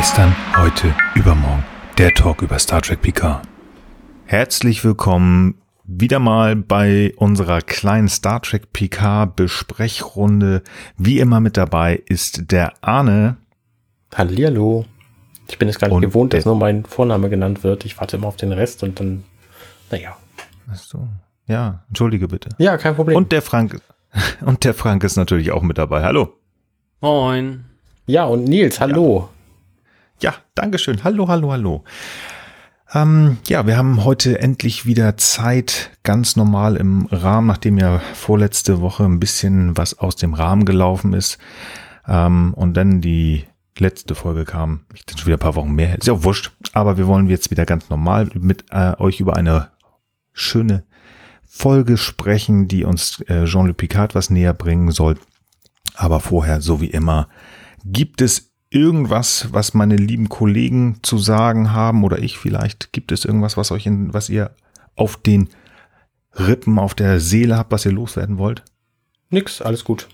Gestern, heute, übermorgen. Der Talk über Star Trek Picard. Herzlich willkommen wieder mal bei unserer kleinen Star Trek Picard Besprechrunde. Wie immer mit dabei ist der Arne. Hallihallo. Ich bin es gar nicht Und gewohnt, dass nur mein Vorname genannt wird. Ich warte immer auf den Rest und dann, naja. Ach so. Ja, entschuldige bitte. Ja, kein Problem. Und der Frank, und der Frank ist natürlich auch mit dabei. Hallo. Moin. ja, und Nils, hallo. Ja, Dankeschön. Hallo, hallo, hallo. Ähm, ja, wir haben heute endlich wieder Zeit, ganz normal im Rahmen, nachdem ja vorletzte Woche ein bisschen was aus dem Rahmen gelaufen ist. Ähm, und dann die letzte Folge kam, ich denke schon wieder ein paar Wochen mehr, ist ja auch wurscht, aber wir wollen jetzt wieder ganz normal mit äh, euch über eine schöne Folge sprechen, die uns äh, Jean-Luc Picard was näher bringen soll. Aber vorher, so wie immer, gibt es irgendwas, was meine lieben Kollegen zu sagen haben oder ich vielleicht? Gibt es irgendwas, was euch in, was ihr auf den Rippen, auf der Seele habt, was ihr loswerden wollt? Nix, alles gut.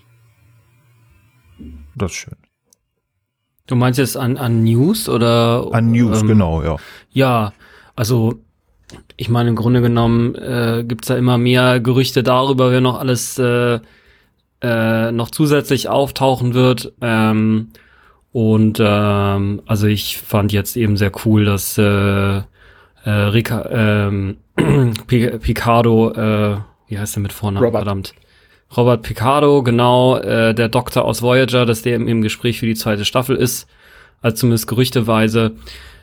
Das ist schön. Du meinst jetzt an, an News oder? An News, ähm, genau, ja. Ja, also ich meine, im Grunde genommen äh, gibt's da immer mehr Gerüchte darüber, wer noch alles äh, äh, noch zusätzlich auftauchen wird. Ähm, und ähm, also ich fand jetzt eben sehr cool, dass äh, äh, Rica, ähm, Pi- Picardo, äh, wie heißt der mit Vornamen? Robert. Verdammt. Robert Picardo, genau, äh, der Doktor aus Voyager, dass der im, im Gespräch für die zweite Staffel ist, also zumindest gerüchteweise.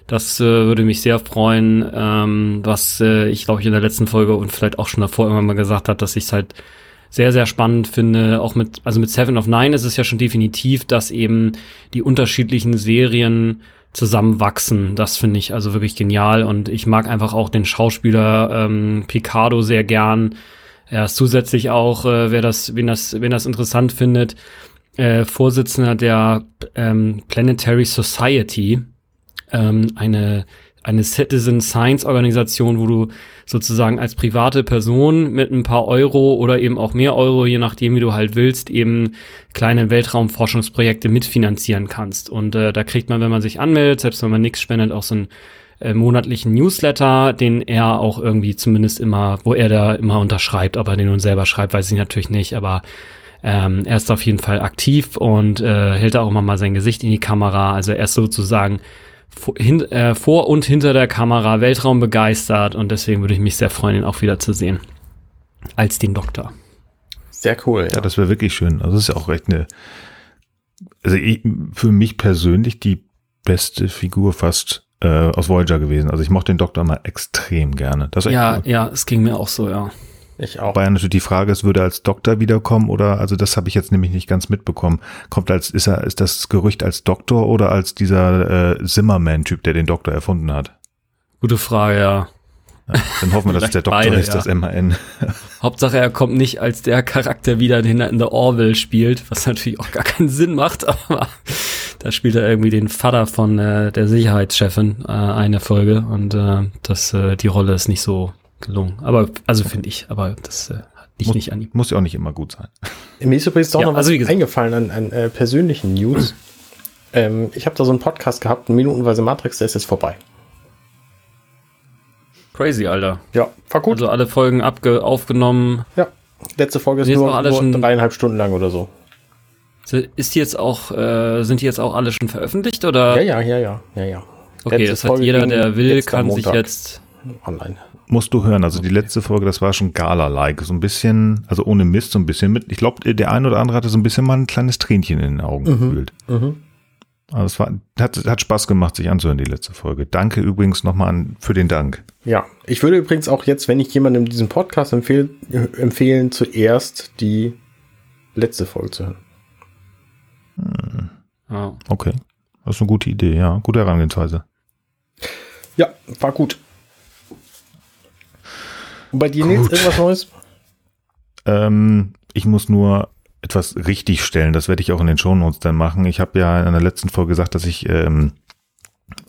Das äh, würde mich sehr freuen, ähm, was äh, ich glaube ich in der letzten Folge und vielleicht auch schon davor irgendwann mal gesagt hat, dass ich es halt sehr, sehr spannend finde. Auch mit, also mit Seven of Nine ist es ja schon definitiv, dass eben die unterschiedlichen Serien zusammenwachsen. Das finde ich also wirklich genial und ich mag einfach auch den Schauspieler ähm, Picardo sehr gern. Er ist zusätzlich auch, äh, wer das, wen das, wen das interessant findet, äh, Vorsitzender der ähm, Planetary Society, ähm, eine eine Citizen Science Organisation, wo du sozusagen als private Person mit ein paar Euro oder eben auch mehr Euro, je nachdem wie du halt willst, eben kleine Weltraumforschungsprojekte mitfinanzieren kannst. Und äh, da kriegt man, wenn man sich anmeldet, selbst wenn man nichts spendet, auch so einen äh, monatlichen Newsletter, den er auch irgendwie zumindest immer, wo er da immer unterschreibt, ob er den nun selber schreibt, weiß ich natürlich nicht, aber ähm, er ist auf jeden Fall aktiv und äh, hält da auch immer mal sein Gesicht in die Kamera. Also er ist sozusagen vor, hin, äh, vor und hinter der Kamera Weltraum begeistert und deswegen würde ich mich sehr freuen, ihn auch wieder zu sehen. Als den Doktor. Sehr cool. Ja, das wäre wirklich schön. Also das ist ja auch recht eine, also ich, für mich persönlich die beste Figur fast äh, aus Voyager gewesen. Also ich mochte den Doktor immer extrem gerne. Ja, cool. ja, es ging mir auch so, ja. Ich auch. Wobei natürlich die Frage ist, würde er als Doktor wiederkommen oder, also das habe ich jetzt nämlich nicht ganz mitbekommen. Kommt als, ist er, ist das Gerücht als Doktor oder als dieser äh, Zimmerman-Typ, der den Doktor erfunden hat? Gute Frage, ja. Ja, dann hoffen wir, dass es der Doktor Beide, ist, ja. das MAN. Hauptsache, er kommt nicht als der Charakter wieder, den er in der Orville spielt, was natürlich auch gar keinen Sinn macht, aber da spielt er irgendwie den Vater von äh, der Sicherheitschefin äh, eine Folge und äh, das, äh, die Rolle ist nicht so gelungen. Aber, also finde ich, aber das äh, liegt Muss, nicht an ihm. muss ja auch nicht immer gut sein. Mir ist übrigens doch Ja, noch was also eingefallen an, an äh, persönlichen News. ähm, ich habe da so einen Podcast gehabt, minutenweise Matrix, der ist jetzt vorbei. Crazy, Alter. Ja, war gut. Also alle Folgen abge aufgenommen. ja. Letzte Folge ist nur, noch alle nur schon- dreieinhalb Stunden lang oder so. Ist die jetzt auch, äh, sind die jetzt auch alle schon veröffentlicht oder? Ja, ja, ja, ja, ja, ja. Okay, Letzte das heißt, Folge jeder, der will, kann sich jetzt. online. Musst du hören. Also die letzte Folge, das war schon Gala-like. So ein bisschen, also ohne Mist, so ein bisschen mit. Ich glaube, der eine oder andere hatte so ein bisschen mal ein kleines Tränchen in den Augen gefühlt. Mhm. Also es war, hat, hat Spaß gemacht, sich anzuhören, die letzte Folge. Danke übrigens nochmal für den Dank. Ja, ich würde übrigens auch jetzt, wenn ich jemandem diesen Podcast empfehl, äh, empfehlen, zuerst die letzte Folge zu hören. Ja. Okay. Das ist eine gute Idee, ja. Gute Herangehensweise. Ja, war gut. Und bei dir, Gut. irgendwas Neues? Ähm, ich muss nur etwas richtig stellen. Das werde ich auch in den Shownotes dann machen. Ich habe ja in der letzten Folge gesagt, dass ich ähm,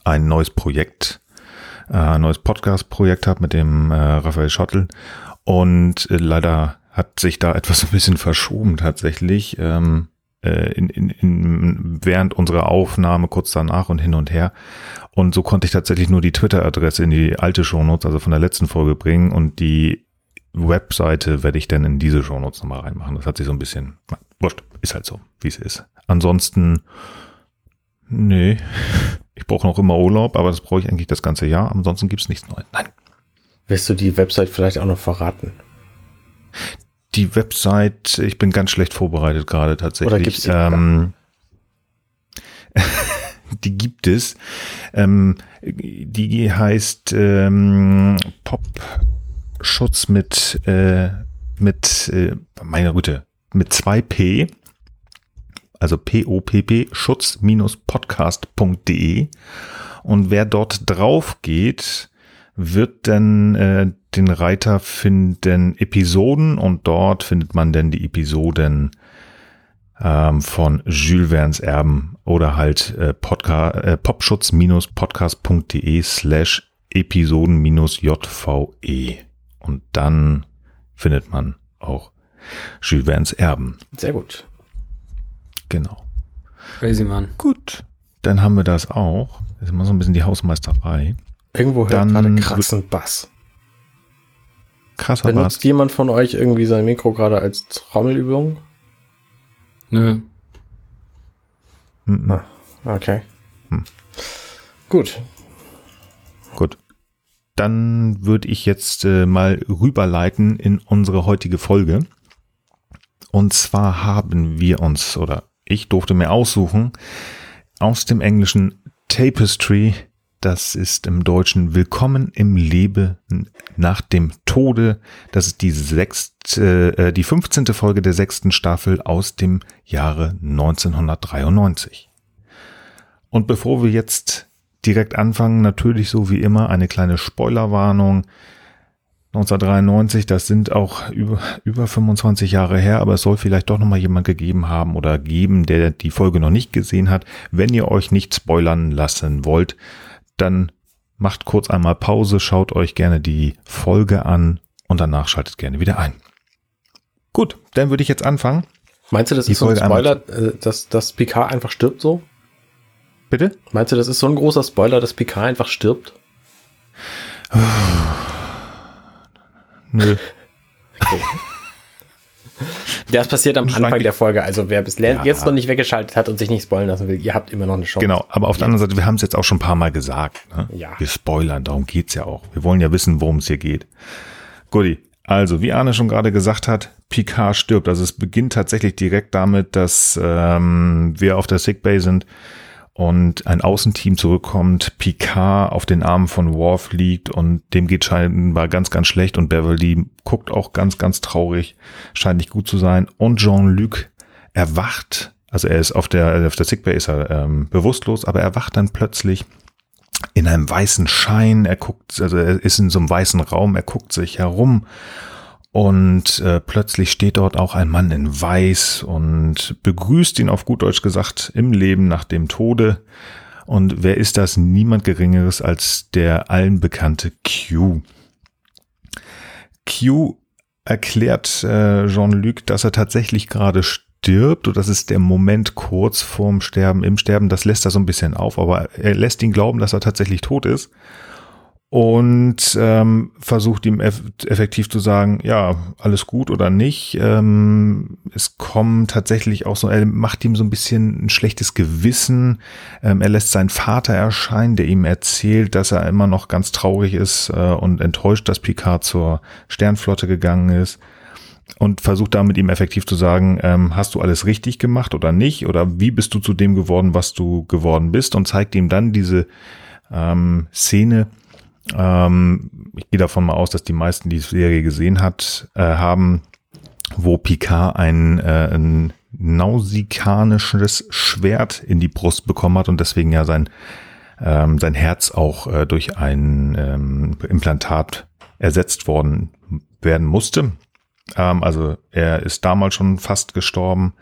ein neues Projekt, äh, ein neues Podcast-Projekt habe mit dem äh, Raphael Schottel. Und äh, leider hat sich da etwas ein bisschen verschoben tatsächlich. Ähm, äh, in, in, in, während unserer Aufnahme kurz danach und hin und her. Und so konnte ich tatsächlich nur die Twitter-Adresse in die alte Shownotes, also von der letzten Folge bringen und die Webseite werde ich dann in diese Shownotes nochmal reinmachen. Das hat sich so ein bisschen, na, wurscht, ist halt so, wie es ist. Ansonsten, nee, ich brauche noch immer Urlaub, aber das brauche ich eigentlich das ganze Jahr. Ansonsten gibt's nichts Neues. Nein. Willst du die Website vielleicht auch noch verraten? Die Website, ich bin ganz schlecht vorbereitet gerade tatsächlich. Oder gibt's die ähm, die gibt es. Ähm, die heißt ähm, Popschutz mit äh, mit äh, meine Güte mit zwei P also P-O-P-P, schutz-podcast.de. Und wer dort drauf geht, wird dann äh, den Reiter finden Episoden und dort findet man dann die Episoden ähm, von Jules Verne's Erben oder halt äh, äh, popschutz-podcast.de slash Episoden-JVE. Und dann findet man auch Jules Verne's Erben. Sehr gut. Genau. Crazy Mann. Gut, dann haben wir das auch. Das ist immer so ein bisschen die Hausmeisterei. Irgendwo hört Dann gerade krassen Bass. Krasser Benutzt Bass. jemand von euch irgendwie sein Mikro gerade als Trommelübung? Nö. Mhm. Okay. Hm. Gut. Gut. Dann würde ich jetzt äh, mal rüberleiten in unsere heutige Folge. Und zwar haben wir uns, oder ich durfte mir aussuchen, aus dem englischen Tapestry, das ist im Deutschen Willkommen im Leben nach dem Tode. Das ist die sechste, äh, die 15. Folge der sechsten Staffel aus dem Jahre 1993. Und bevor wir jetzt direkt anfangen, natürlich so wie immer eine kleine Spoilerwarnung. 1993, das sind auch über, über 25 Jahre her, aber es soll vielleicht doch nochmal jemand gegeben haben oder geben, der die Folge noch nicht gesehen hat. Wenn ihr euch nicht spoilern lassen wollt, dann macht kurz einmal Pause, schaut euch gerne die Folge an und danach schaltet gerne wieder ein. Gut, dann würde ich jetzt anfangen. Meinst du, das Die ist so ein Folge Spoiler, äh, dass, dass Picard einfach stirbt so? Bitte? Meinst du, das ist so ein großer Spoiler, dass Picard einfach stirbt? Nö. Das passiert am Anfang der Folge. Also wer bis Ja. jetzt noch nicht weggeschaltet hat und sich nicht spoilern lassen will, ihr habt immer noch eine Chance. Genau, aber auf der anderen Seite, wir haben es jetzt auch schon ein paar Mal gesagt. Ne? Ja. Wir spoilern, darum geht's ja auch. Wir wollen ja wissen, worum es hier geht. Guti, also wie Arne schon gerade gesagt hat, Picard stirbt. Also es beginnt tatsächlich direkt damit, dass ähm, wir auf der Sickbay sind und ein Außenteam zurückkommt, Picard auf den Armen von Worf liegt und dem geht scheinbar ganz, ganz schlecht und Beverly guckt auch ganz, ganz traurig, scheint nicht gut zu sein und Jean-Luc erwacht, also er ist auf der, auf der Sickbay ist er ähm, bewusstlos, aber er wacht dann plötzlich in einem weißen Schein, er guckt, also er ist in so einem weißen Raum, er guckt sich herum und äh, plötzlich steht dort auch ein Mann in Weiß und begrüßt ihn auf gut Deutsch gesagt im Leben nach dem Tode. Und wer ist das? Niemand Geringeres als der allen bekannte Q. Q erklärt äh, Jean-Luc, dass er tatsächlich gerade stirbt und das ist der Moment kurz vorm Sterben, im Sterben. Das lässt er so ein bisschen auf, aber er lässt ihn glauben, dass er tatsächlich tot ist und ähm, versucht ihm eff effektiv zu sagen, ja, alles gut oder nicht. Ähm, es kommen tatsächlich auch so, er macht ihm so ein bisschen ein schlechtes Gewissen. Ähm, er lässt seinen Vater erscheinen, der ihm erzählt, dass er immer noch ganz traurig ist äh, und enttäuscht, dass Picard zur Sternflotte gegangen ist. Und versucht damit ihm effektiv zu sagen, ähm, hast du alles richtig gemacht oder nicht? Oder wie bist du zu dem geworden, was du geworden bist? Und zeigt ihm dann diese ähm, Szene, ähm, ich gehe davon mal aus, dass die meisten die Serie gesehen hat, äh, haben, wo Picard ein, äh, ein nausikanisches Schwert in die Brust bekommen hat und deswegen ja sein, ähm, sein Herz auch äh, durch ein ähm, Implantat ersetzt worden werden musste. Ähm, also er ist damals schon fast gestorben.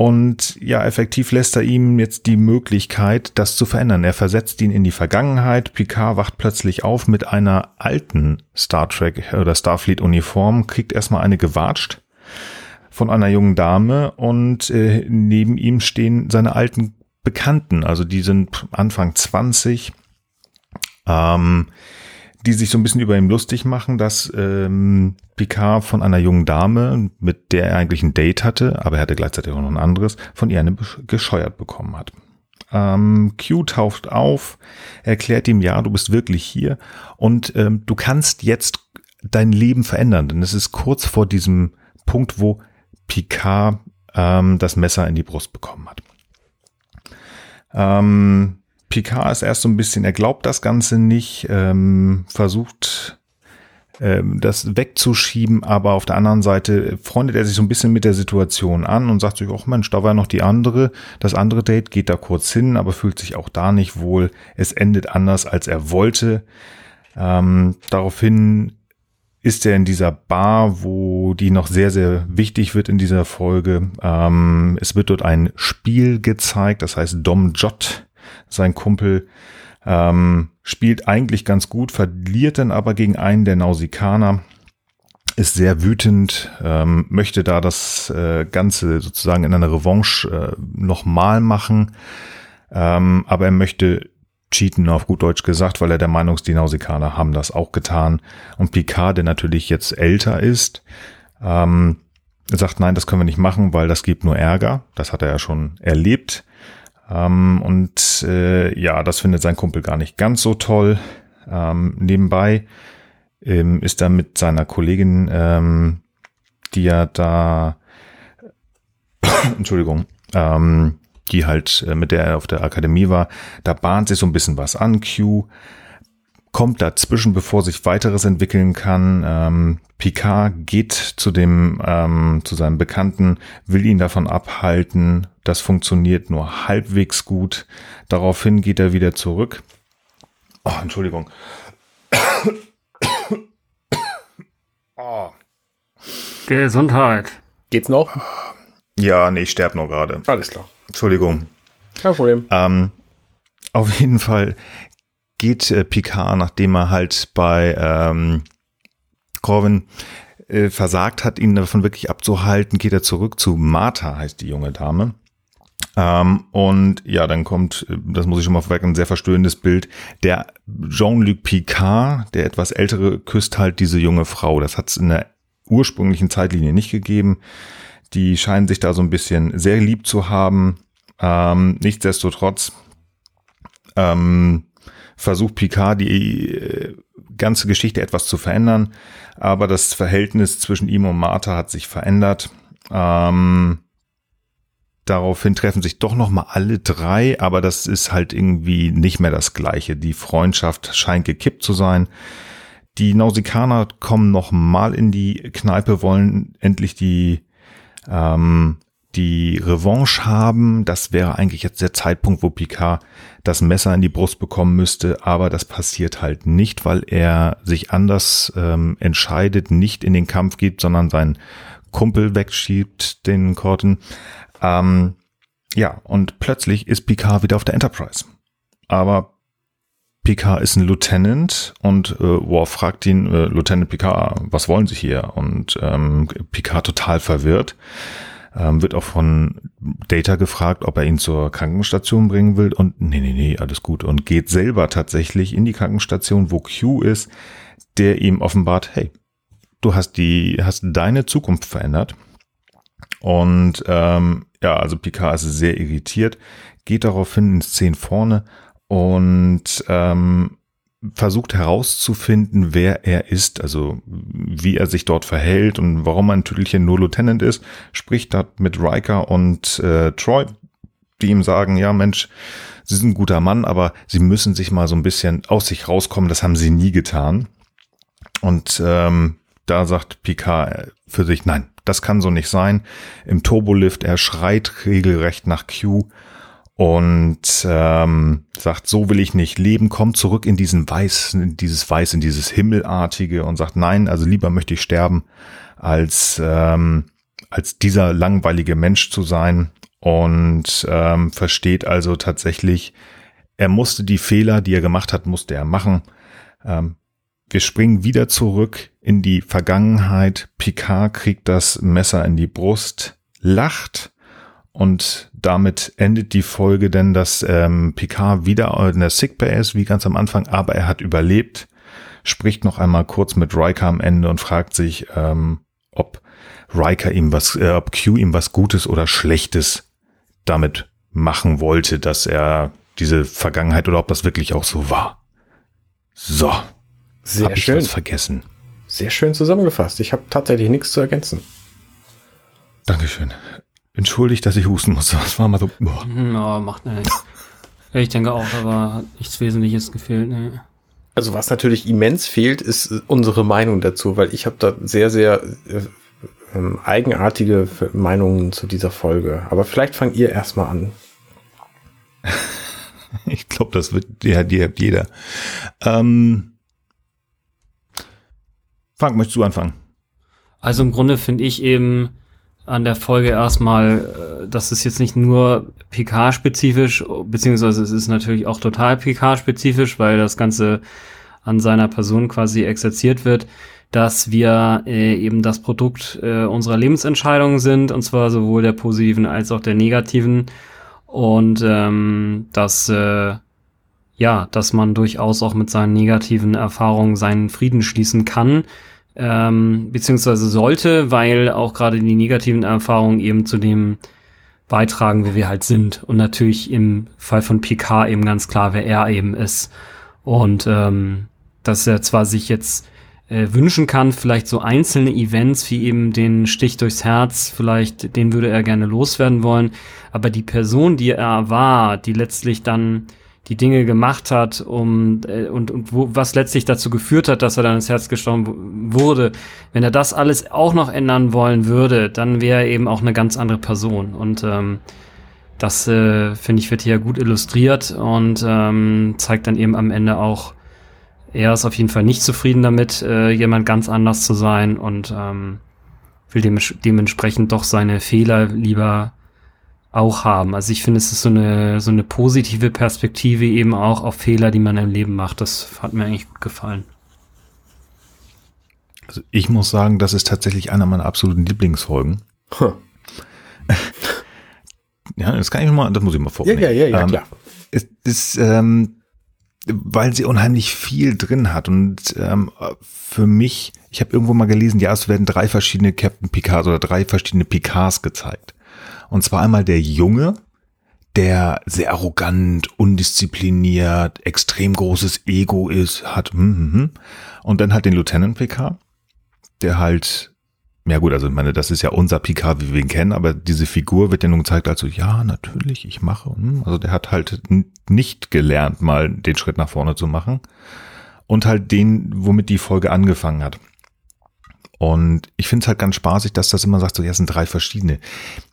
Und ja, effektiv lässt er ihm jetzt die Möglichkeit, das zu verändern. Er versetzt ihn in die Vergangenheit. Picard wacht plötzlich auf mit einer alten Star Trek oder Starfleet Uniform, kriegt erstmal eine gewatscht von einer jungen Dame und äh, neben ihm stehen seine alten Bekannten, also die sind Anfang 20, ähm, die sich so ein bisschen über ihn lustig machen, dass ähm, Picard von einer jungen Dame, mit der er eigentlich ein Date hatte, aber er hatte gleichzeitig auch noch ein anderes, von ihr eine gescheuert bekommen hat. Ähm, Q taucht auf, erklärt ihm, ja, du bist wirklich hier und ähm, du kannst jetzt dein Leben verändern, denn es ist kurz vor diesem Punkt, wo Picard ähm, das Messer in die Brust bekommen hat. Ähm, Picard ist erst so ein bisschen, er glaubt das Ganze nicht, ähm, versucht ähm, das wegzuschieben, aber auf der anderen Seite freundet er sich so ein bisschen mit der Situation an und sagt sich, ach Mensch, da war noch die andere, das andere Date geht da kurz hin, aber fühlt sich auch da nicht wohl. Es endet anders, als er wollte. Ähm, daraufhin ist er in dieser Bar, wo die noch sehr, sehr wichtig wird in dieser Folge. Ähm, es wird dort ein Spiel gezeigt, das heißt Dom Jot, sein Kumpel, ähm, spielt eigentlich ganz gut, verliert dann aber gegen einen der Nausikaner, ist sehr wütend, ähm, möchte da das äh, Ganze sozusagen in einer Revanche äh, nochmal machen, ähm, aber er möchte cheaten, auf gut Deutsch gesagt, weil er der Meinung ist, die Nausikaner haben das auch getan. Und Picard, der natürlich jetzt älter ist, ähm, sagt, nein, das können wir nicht machen, weil das gibt nur Ärger. Das hat er ja schon erlebt. Ähm, und äh, ja, das findet sein Kumpel gar nicht ganz so toll. Ähm, nebenbei ähm, ist er mit seiner Kollegin, ähm, die ja da, Entschuldigung, ähm, die halt, äh, mit der er auf der Akademie war, da bahnt sich so ein bisschen was an. Q kommt dazwischen, bevor sich weiteres entwickeln kann. Ähm, Picard geht zu dem, ähm, zu seinem Bekannten, will ihn davon abhalten. Das funktioniert nur halbwegs gut. Daraufhin geht er wieder zurück. Oh, Entschuldigung. oh. Gesundheit. Geht's noch? Ja, nee, ich sterbe nur gerade. Alles klar. Entschuldigung. Kein Problem. Ähm, auf jeden Fall geht äh, Picard, nachdem er halt bei ähm, Corvin äh, versagt hat, ihn davon wirklich abzuhalten, geht er zurück zu Martha, heißt die junge Dame. Ähm, und ja, dann kommt, äh, das muss ich schon mal vorweg, ein sehr verstörendes Bild. Der Jean-Luc Picard, der etwas ältere, küsst halt diese junge Frau. Das hat es in der ursprünglichen Zeitlinie nicht gegeben. Die scheinen sich da so ein bisschen sehr lieb zu haben. Ähm, nichtsdestotrotz ähm, versucht Picard die äh, ganze Geschichte etwas zu verändern, aber das Verhältnis zwischen ihm und Martha hat sich verändert. Ähm, daraufhin treffen sich doch noch mal alle drei, aber das ist halt irgendwie nicht mehr das Gleiche. Die Freundschaft scheint gekippt zu sein. Die Nausikaner kommen noch mal in die Kneipe, wollen endlich die ähm, die Revanche haben. Das wäre eigentlich jetzt der Zeitpunkt, wo Picard das Messer in die Brust bekommen müsste, aber das passiert halt nicht, weil er sich anders ähm, entscheidet, nicht in den Kampf geht, sondern seinen Kumpel wegschiebt, den Corten. Ähm, ja, und plötzlich ist Picard wieder auf der Enterprise. Aber Picard ist ein Lieutenant und äh, Worf fragt ihn, äh, Lieutenant Picard, was wollen Sie hier? Und ähm, Picard total verwirrt. Ähm, wird auch von Data gefragt, ob er ihn zur Krankenstation bringen will. Und nee, nee, nee, alles gut. Und geht selber tatsächlich in die Krankenstation, wo Q ist, der ihm offenbart, hey, du hast die, hast deine Zukunft verändert. Und ähm, ja, also Picard ist sehr irritiert, geht daraufhin in Szenen vorne und ähm, versucht herauszufinden, wer er ist, also wie er sich dort verhält und warum ein Tüdelchen nur Lieutenant ist, spricht dort mit Riker und äh, Troy, die ihm sagen, ja Mensch, Sie sind ein guter Mann, aber Sie müssen sich mal so ein bisschen aus sich rauskommen, das haben Sie nie getan. Und ähm, da sagt Picard für sich, nein, das kann so nicht sein. Im Turbolift, er schreit regelrecht nach Q und ähm, sagt, so will ich nicht leben, kommt zurück in diesen Weiß, in dieses Weiß, in dieses Himmelartige und sagt, nein, also lieber möchte ich sterben, als, ähm, als dieser langweilige Mensch zu sein und ähm, versteht also tatsächlich, er musste die Fehler, die er gemacht hat, musste er machen. Ähm, wir springen wieder zurück in die Vergangenheit. Picard kriegt das Messer in die Brust, lacht und damit endet die Folge, denn dass ähm, Picard wieder in der Sickbay ist, wie ganz am Anfang, aber er hat überlebt, spricht noch einmal kurz mit Riker am Ende und fragt sich, ähm, ob Riker ihm was, äh, ob Q ihm was Gutes oder Schlechtes damit machen wollte, dass er diese Vergangenheit oder ob das wirklich auch so war. So. Sehr hab schön. Ich was vergessen. Sehr schön zusammengefasst. Ich habe tatsächlich nichts zu ergänzen. Dankeschön. Entschuldigt, dass ich husten musste. Das war mal so. Boah. Ja, macht nichts. Ich denke auch, aber hat nichts Wesentliches gefehlt. Nee. Also was natürlich immens fehlt, ist äh, unsere Meinung dazu, weil ich habe da sehr, sehr äh, ähm, eigenartige Meinungen zu dieser Folge. Aber vielleicht fangt ihr erstmal an. Ich glaube, das wird ja, die hat jeder. Ähm, Frank, möchtest du anfangen? Also im Grunde finde ich eben an der Folge erstmal, äh, das ist jetzt nicht nur PK-spezifisch, beziehungsweise es ist natürlich auch total PK-spezifisch, weil das Ganze an seiner Person quasi exerziert wird, dass wir äh, eben das Produkt äh, unserer Lebensentscheidungen sind, und zwar sowohl der positiven als auch der negativen. Und ähm, dass äh, ja, dass man durchaus auch mit seinen negativen Erfahrungen seinen Frieden schließen kann, ähm, beziehungsweise sollte, weil auch gerade die negativen Erfahrungen eben zu dem beitragen, wie wir halt sind. Und natürlich im Fall von PK eben ganz klar, wer er eben ist. Und ähm, dass er zwar sich jetzt äh, wünschen kann, vielleicht so einzelne Events wie eben den Stich durchs Herz, vielleicht den würde er gerne loswerden wollen, aber die Person, die er war, die letztlich dann die Dinge gemacht hat, um äh, und, und wo, was letztlich dazu geführt hat, dass er dann ins Herz gestochen wurde, wenn er das alles auch noch ändern wollen würde, dann wäre er eben auch eine ganz andere Person. Und ähm, das äh, finde ich wird hier gut illustriert und ähm, zeigt dann eben am Ende auch, er ist auf jeden Fall nicht zufrieden damit, äh, jemand ganz anders zu sein und ähm, will dem, dementsprechend doch seine Fehler lieber auch haben. Also ich finde, es ist so eine, so eine positive Perspektive eben auch auf Fehler, die man im Leben macht. Das hat mir eigentlich gut gefallen. Also ich muss sagen, das ist tatsächlich einer meiner absoluten Lieblingsfolgen. Huh. ja, das kann ich mal, das muss ich mal vornehmen. Ja, ja, ja, ja ähm, klar. Es ist, ähm, weil sie unheimlich viel drin hat und ähm, für mich, ich habe irgendwo mal gelesen, ja, es werden drei verschiedene Captain Picards oder drei verschiedene Picards gezeigt. Und zwar einmal der Junge, der sehr arrogant, undiszipliniert, extrem großes Ego ist, hat. Hm. Und dann halt den Lieutenant Picard, der halt, ja gut, also ich meine, das ist ja unser Picard, wie wir ihn kennen, aber diese Figur wird ja nun gezeigt als so, ja, natürlich, ich mache. Also der hat halt nicht gelernt, mal den Schritt nach vorne zu machen. Und halt den, womit die Folge angefangen hat. Und ich finde es halt ganz spaßig, dass das immer sagt, so, ja, es sind drei verschiedene.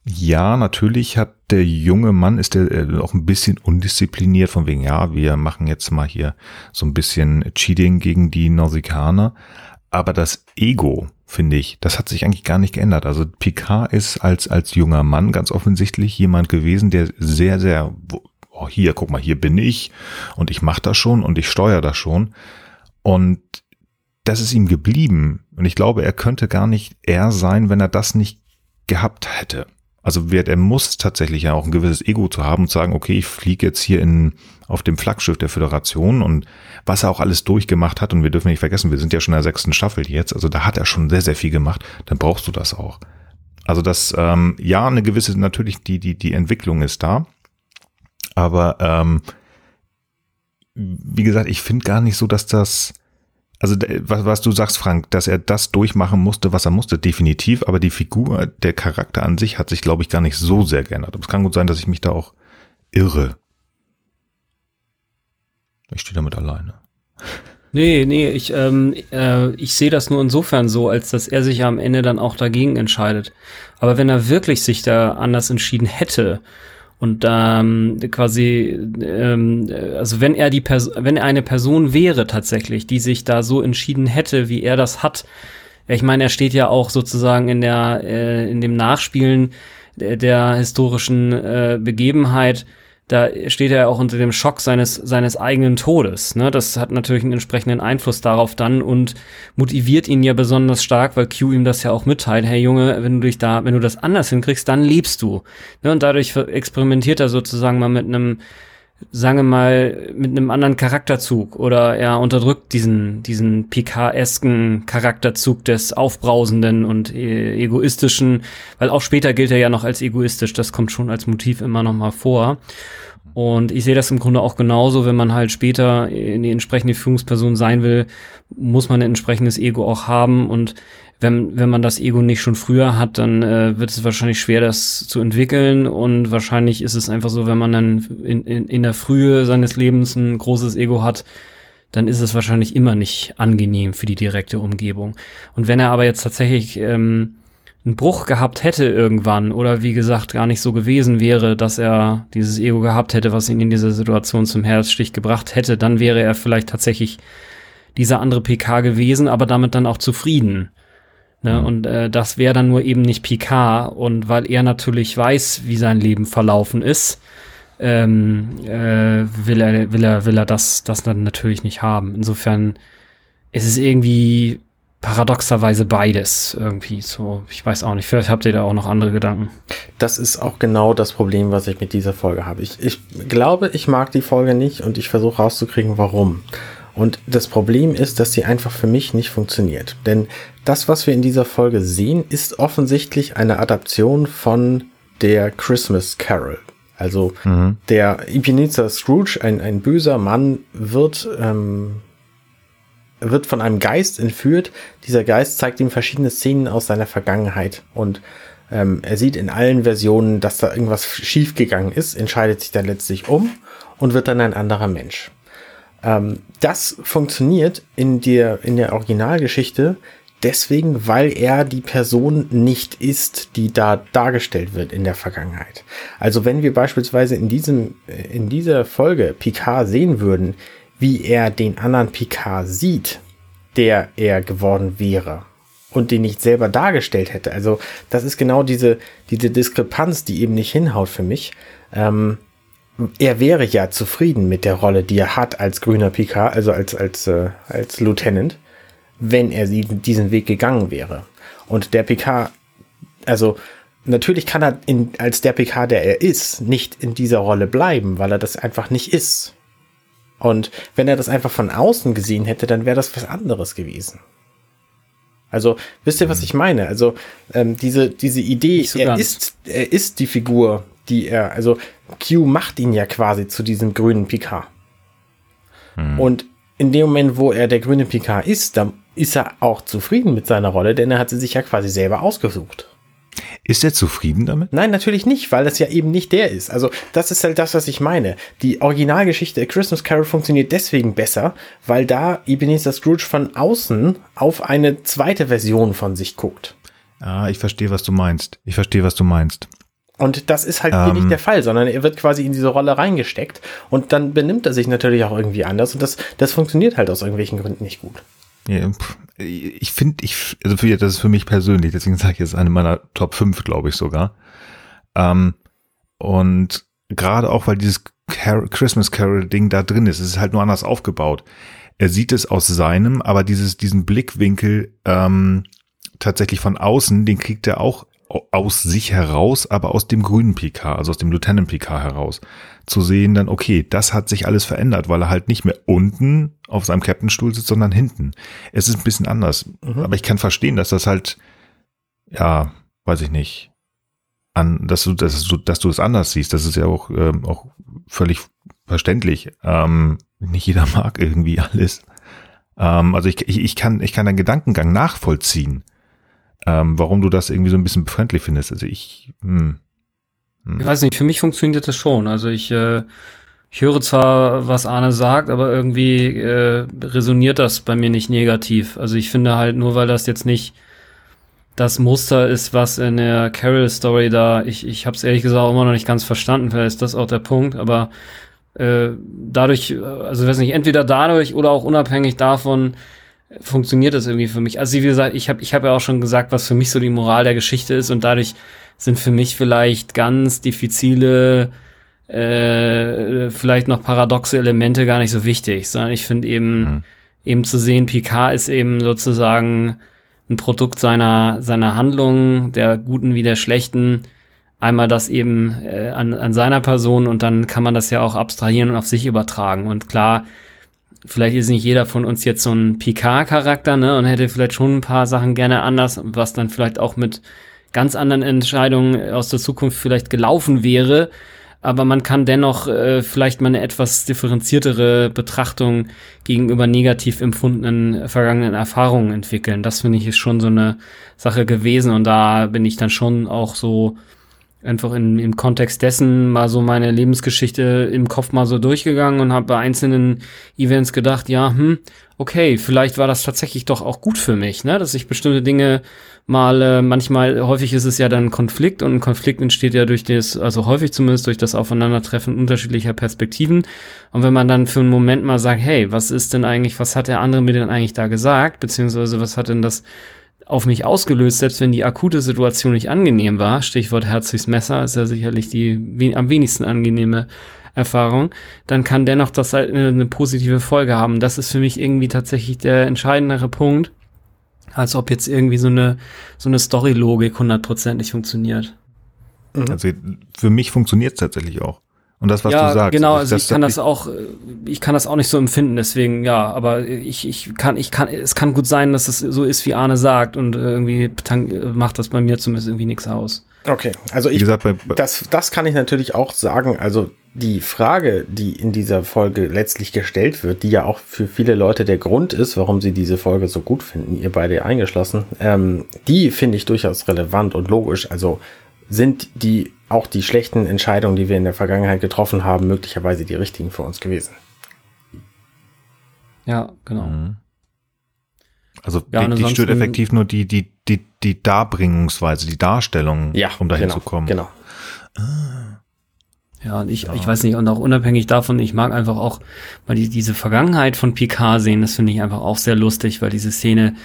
Ja, natürlich hat der junge Mann, ist der äh, auch ein bisschen undiszipliniert, von wegen, ja, wir machen jetzt mal hier so ein bisschen Cheating gegen die Nausikaner. Aber das Ego, finde ich, das hat sich eigentlich gar nicht geändert. Also Picard ist als, als junger Mann ganz offensichtlich jemand gewesen, der sehr, sehr, oh, hier, guck mal, hier bin ich und ich mache das schon und ich steuere das schon. Und das ist ihm geblieben. Und ich glaube, er könnte gar nicht er sein, wenn er das nicht gehabt hätte. Also wird, er muss tatsächlich ja auch ein gewisses Ego zu haben und sagen, okay, ich fliege jetzt hier in, auf dem Flaggschiff der Föderation und was er auch alles durchgemacht hat, und wir dürfen nicht vergessen, wir sind ja schon in der sechsten Staffel jetzt, also da hat er schon sehr, sehr viel gemacht, dann brauchst du das auch. Also das, ähm, ja, eine gewisse, natürlich, die, die, die Entwicklung ist da, aber ähm, wie gesagt, ich finde gar nicht so, dass das, also was, was du sagst, Frank, dass er das durchmachen musste, was er musste, definitiv, aber die Figur, der Charakter an sich hat sich, glaube ich, gar nicht so sehr geändert. Aber es kann gut sein, dass ich mich da auch irre. Ich stehe damit alleine. Nee, nee, ich, ähm, äh, ich sehe das nur insofern so, als dass er sich ja am Ende dann auch dagegen entscheidet. Aber wenn er wirklich sich da anders entschieden hätte und ähm, quasi, ähm, also wenn er die Person, wenn er eine Person wäre tatsächlich, die sich da so entschieden hätte, wie er das hat, ich meine, er steht ja auch sozusagen in der, äh, in dem Nachspielen der, der historischen äh, Begebenheit da steht er auch unter dem Schock seines, seines eigenen Todes. Ne? Das hat natürlich einen entsprechenden Einfluss darauf dann und motiviert ihn ja besonders stark, weil Q ihm das ja auch mitteilt. Hey Junge, wenn du dich da, wenn du das anders hinkriegst, dann lebst du. Ne? Und dadurch experimentiert er sozusagen mal mit einem, sagen wir mal, mit einem anderen Charakterzug oder er unterdrückt diesen, diesen Picard-esken Charakterzug des Aufbrausenden und e egoistischen, weil auch später gilt er ja noch als egoistisch, das kommt schon als Motiv immer noch mal vor. Und ich sehe das im Grunde auch genauso, wenn man halt später in die entsprechende Führungsperson sein will, muss man ein entsprechendes Ego auch haben. Und wenn, wenn man das Ego nicht schon früher hat, dann äh, wird es wahrscheinlich schwer, das zu entwickeln. Und wahrscheinlich ist es einfach so, wenn man dann in, in, in der Frühe seines Lebens ein großes Ego hat, dann ist es wahrscheinlich immer nicht angenehm für die direkte Umgebung. Und wenn er aber jetzt tatsächlich ähm, einen Bruch gehabt hätte irgendwann oder wie gesagt gar nicht so gewesen wäre, dass er dieses Ego gehabt hätte, was ihn in dieser Situation zum Herzstich gebracht hätte, dann wäre er vielleicht tatsächlich dieser andere PK gewesen, aber damit dann auch zufrieden. Ne? Mhm. Und äh, das wäre dann nur eben nicht Picard. Und weil er natürlich weiß, wie sein Leben verlaufen ist, ähm, äh, will er, will er, will er das, das dann natürlich nicht haben. Insofern ist es irgendwie paradoxerweise beides irgendwie so. Ich weiß auch nicht. Vielleicht habt ihr da auch noch andere Gedanken. Das ist auch genau das Problem, was ich mit dieser Folge habe. Ich, ich glaube, ich mag die Folge nicht und ich versuche rauszukriegen, warum. Und das Problem ist, dass sie einfach für mich nicht funktioniert. Denn das, was wir in dieser Folge sehen, ist offensichtlich eine Adaption von der Christmas Carol. Also mhm. der Ebenezer Scrooge, ein, ein böser Mann, wird, ähm, wird von einem Geist entführt. Dieser Geist zeigt ihm verschiedene Szenen aus seiner Vergangenheit. Und ähm, er sieht in allen Versionen, dass da irgendwas schiefgegangen ist, entscheidet sich dann letztlich um und wird dann ein anderer Mensch. Ähm, das funktioniert in der, in der Originalgeschichte deswegen, weil er die Person nicht ist, die da dargestellt wird in der Vergangenheit. Also wenn wir beispielsweise in diesem, in dieser Folge Picard sehen würden, wie er den anderen Picard sieht, der er geworden wäre und den nicht selber dargestellt hätte. Also das ist genau diese, diese Diskrepanz, die eben nicht hinhaut für mich. Ähm, er wäre ja zufrieden mit der Rolle, die er hat als grüner Picard, also als, als, äh, als Lieutenant, wenn er diesen Weg gegangen wäre. Und der Picard, also natürlich kann er in, als der Picard, der er ist, nicht in dieser Rolle bleiben, weil er das einfach nicht ist. Und wenn er das einfach von außen gesehen hätte, dann wäre das was anderes gewesen. Also, wisst ihr, was ich meine? Also, ähm, diese, diese Idee, er ist, er ist die Figur, die er, also Q macht ihn ja quasi zu diesem grünen Picard. Hm. Und in dem Moment, wo er der grüne Picard ist, dann ist er auch zufrieden mit seiner Rolle, denn er hat sie sich ja quasi selber ausgesucht. Ist er zufrieden damit? Nein, natürlich nicht, weil das ja eben nicht der ist. Also, das ist halt das, was ich meine. Die Originalgeschichte der Christmas Carol funktioniert deswegen besser, weil da Ebenezer Scrooge von außen auf eine zweite Version von sich guckt. Ah, ich verstehe, was du meinst. Ich verstehe, was du meinst. Und das ist halt ähm, hier nicht ähm. der Fall, sondern er wird quasi in diese Rolle reingesteckt und dann benimmt er sich natürlich auch irgendwie anders und das, das funktioniert halt aus irgendwelchen Gründen nicht gut. Ja, ich finde, ich, also für, das ist für mich persönlich, deswegen sage ich jetzt eine meiner Top 5, glaube ich sogar. Ähm, und gerade auch, weil dieses Car Christmas Carol-Ding da drin ist, es ist halt nur anders aufgebaut. Er sieht es aus seinem, aber dieses, diesen Blickwinkel ähm, tatsächlich von außen, den kriegt er auch aus sich heraus, aber aus dem grünen PK, also aus dem Lieutenant PK heraus, zu sehen dann, okay, das hat sich alles verändert, weil er halt nicht mehr unten auf seinem Captainstuhl sitzt, sondern hinten. Es ist ein bisschen anders. Mhm. Aber ich kann verstehen, dass das halt, ja, weiß ich nicht, an, dass du, dass du, dass du es anders siehst. Das ist ja auch, ähm, auch völlig verständlich. Ähm, nicht jeder mag irgendwie alles. Ähm, also ich, ich, ich kann, ich kann deinen Gedankengang nachvollziehen ähm, warum du das irgendwie so ein bisschen befremdlich findest. Also ich, hm, hm. ich weiß nicht, für mich funktioniert das schon. Also ich, äh, ich höre zwar, was Arne sagt, aber irgendwie äh, resoniert das bei mir nicht negativ. Also ich finde halt nur, weil das jetzt nicht das Muster ist, was in der Carol-Story da, ich, ich habe es ehrlich gesagt auch immer noch nicht ganz verstanden, vielleicht ist das auch der Punkt, aber äh, dadurch, also weiß nicht, entweder dadurch oder auch unabhängig davon, funktioniert das irgendwie für mich. Also wie gesagt, ich habe ich hab ja auch schon gesagt, was für mich so die Moral der Geschichte ist und dadurch sind für mich vielleicht ganz diffizile äh, vielleicht noch paradoxe Elemente gar nicht so wichtig, sondern ich finde eben, mhm. eben zu sehen, Picard ist eben sozusagen ein Produkt seiner, seiner Handlungen, der guten wie der schlechten. Einmal das eben äh, an, an seiner Person und dann kann man das ja auch abstrahieren und auf sich übertragen. Und klar, vielleicht ist nicht jeder von uns jetzt so ein Picard-Charakter, ne, und hätte vielleicht schon ein paar Sachen gerne anders, was dann vielleicht auch mit ganz anderen Entscheidungen aus der Zukunft vielleicht gelaufen wäre aber man kann dennoch äh, vielleicht mal eine etwas differenziertere Betrachtung gegenüber negativ empfundenen vergangenen Erfahrungen entwickeln. Das finde ich ist schon so eine Sache gewesen und da bin ich dann schon auch so einfach in, im Kontext dessen mal so meine Lebensgeschichte im Kopf mal so durchgegangen und habe bei einzelnen Events gedacht, ja, hm, okay, vielleicht war das tatsächlich doch auch gut für mich, ne, dass ich bestimmte Dinge mal, äh, manchmal, häufig ist es ja dann Konflikt und ein Konflikt entsteht ja durch das, also häufig zumindest durch das Aufeinandertreffen unterschiedlicher Perspektiven. Und wenn man dann für einen Moment mal sagt, hey, was ist denn eigentlich, was hat der andere mir denn eigentlich da gesagt, beziehungsweise was hat denn das auf mich ausgelöst, selbst wenn die akute Situation nicht angenehm war, Stichwort Herzigs Messer ist ja sicherlich die we am wenigsten angenehme Erfahrung, dann kann dennoch das halt eine, eine, positive Folge haben. Das ist für mich irgendwie tatsächlich der entscheidendere Punkt, als ob jetzt irgendwie so eine, so eine Story-Logik hundertprozentig funktioniert. Mhm. Also für mich funktioniert es tatsächlich auch. Und das, was ja, du sagst. Genau, also ich kann das auch, ich kann das auch nicht so empfinden, deswegen, ja, aber ich, ich kann, ich kann, es kann gut sein, dass es so ist, wie Arne sagt und irgendwie macht das bei mir zumindest irgendwie nichts aus. Okay, also ich, gesagt, das, das kann ich natürlich auch sagen, also die Frage, die in dieser Folge letztlich gestellt wird, die ja auch für viele Leute der Grund ist, warum sie diese Folge so gut finden, ihr beide eingeschlossen, ähm, die finde ich durchaus relevant und logisch. Also sind die auch die schlechten Entscheidungen, die wir in der Vergangenheit getroffen haben, möglicherweise die richtigen für uns gewesen. Ja, genau. Mhm. Also ja, die, die stört effektiv nur die, die, die, die Darbringungsweise, die Darstellung, ja, um dahin genau, zu kommen. Genau. Ah. Ja, und ich, ja. ich weiß nicht, und auch unabhängig davon, ich mag einfach auch mal die, diese Vergangenheit von Picard sehen, das finde ich einfach auch sehr lustig, weil diese Szene,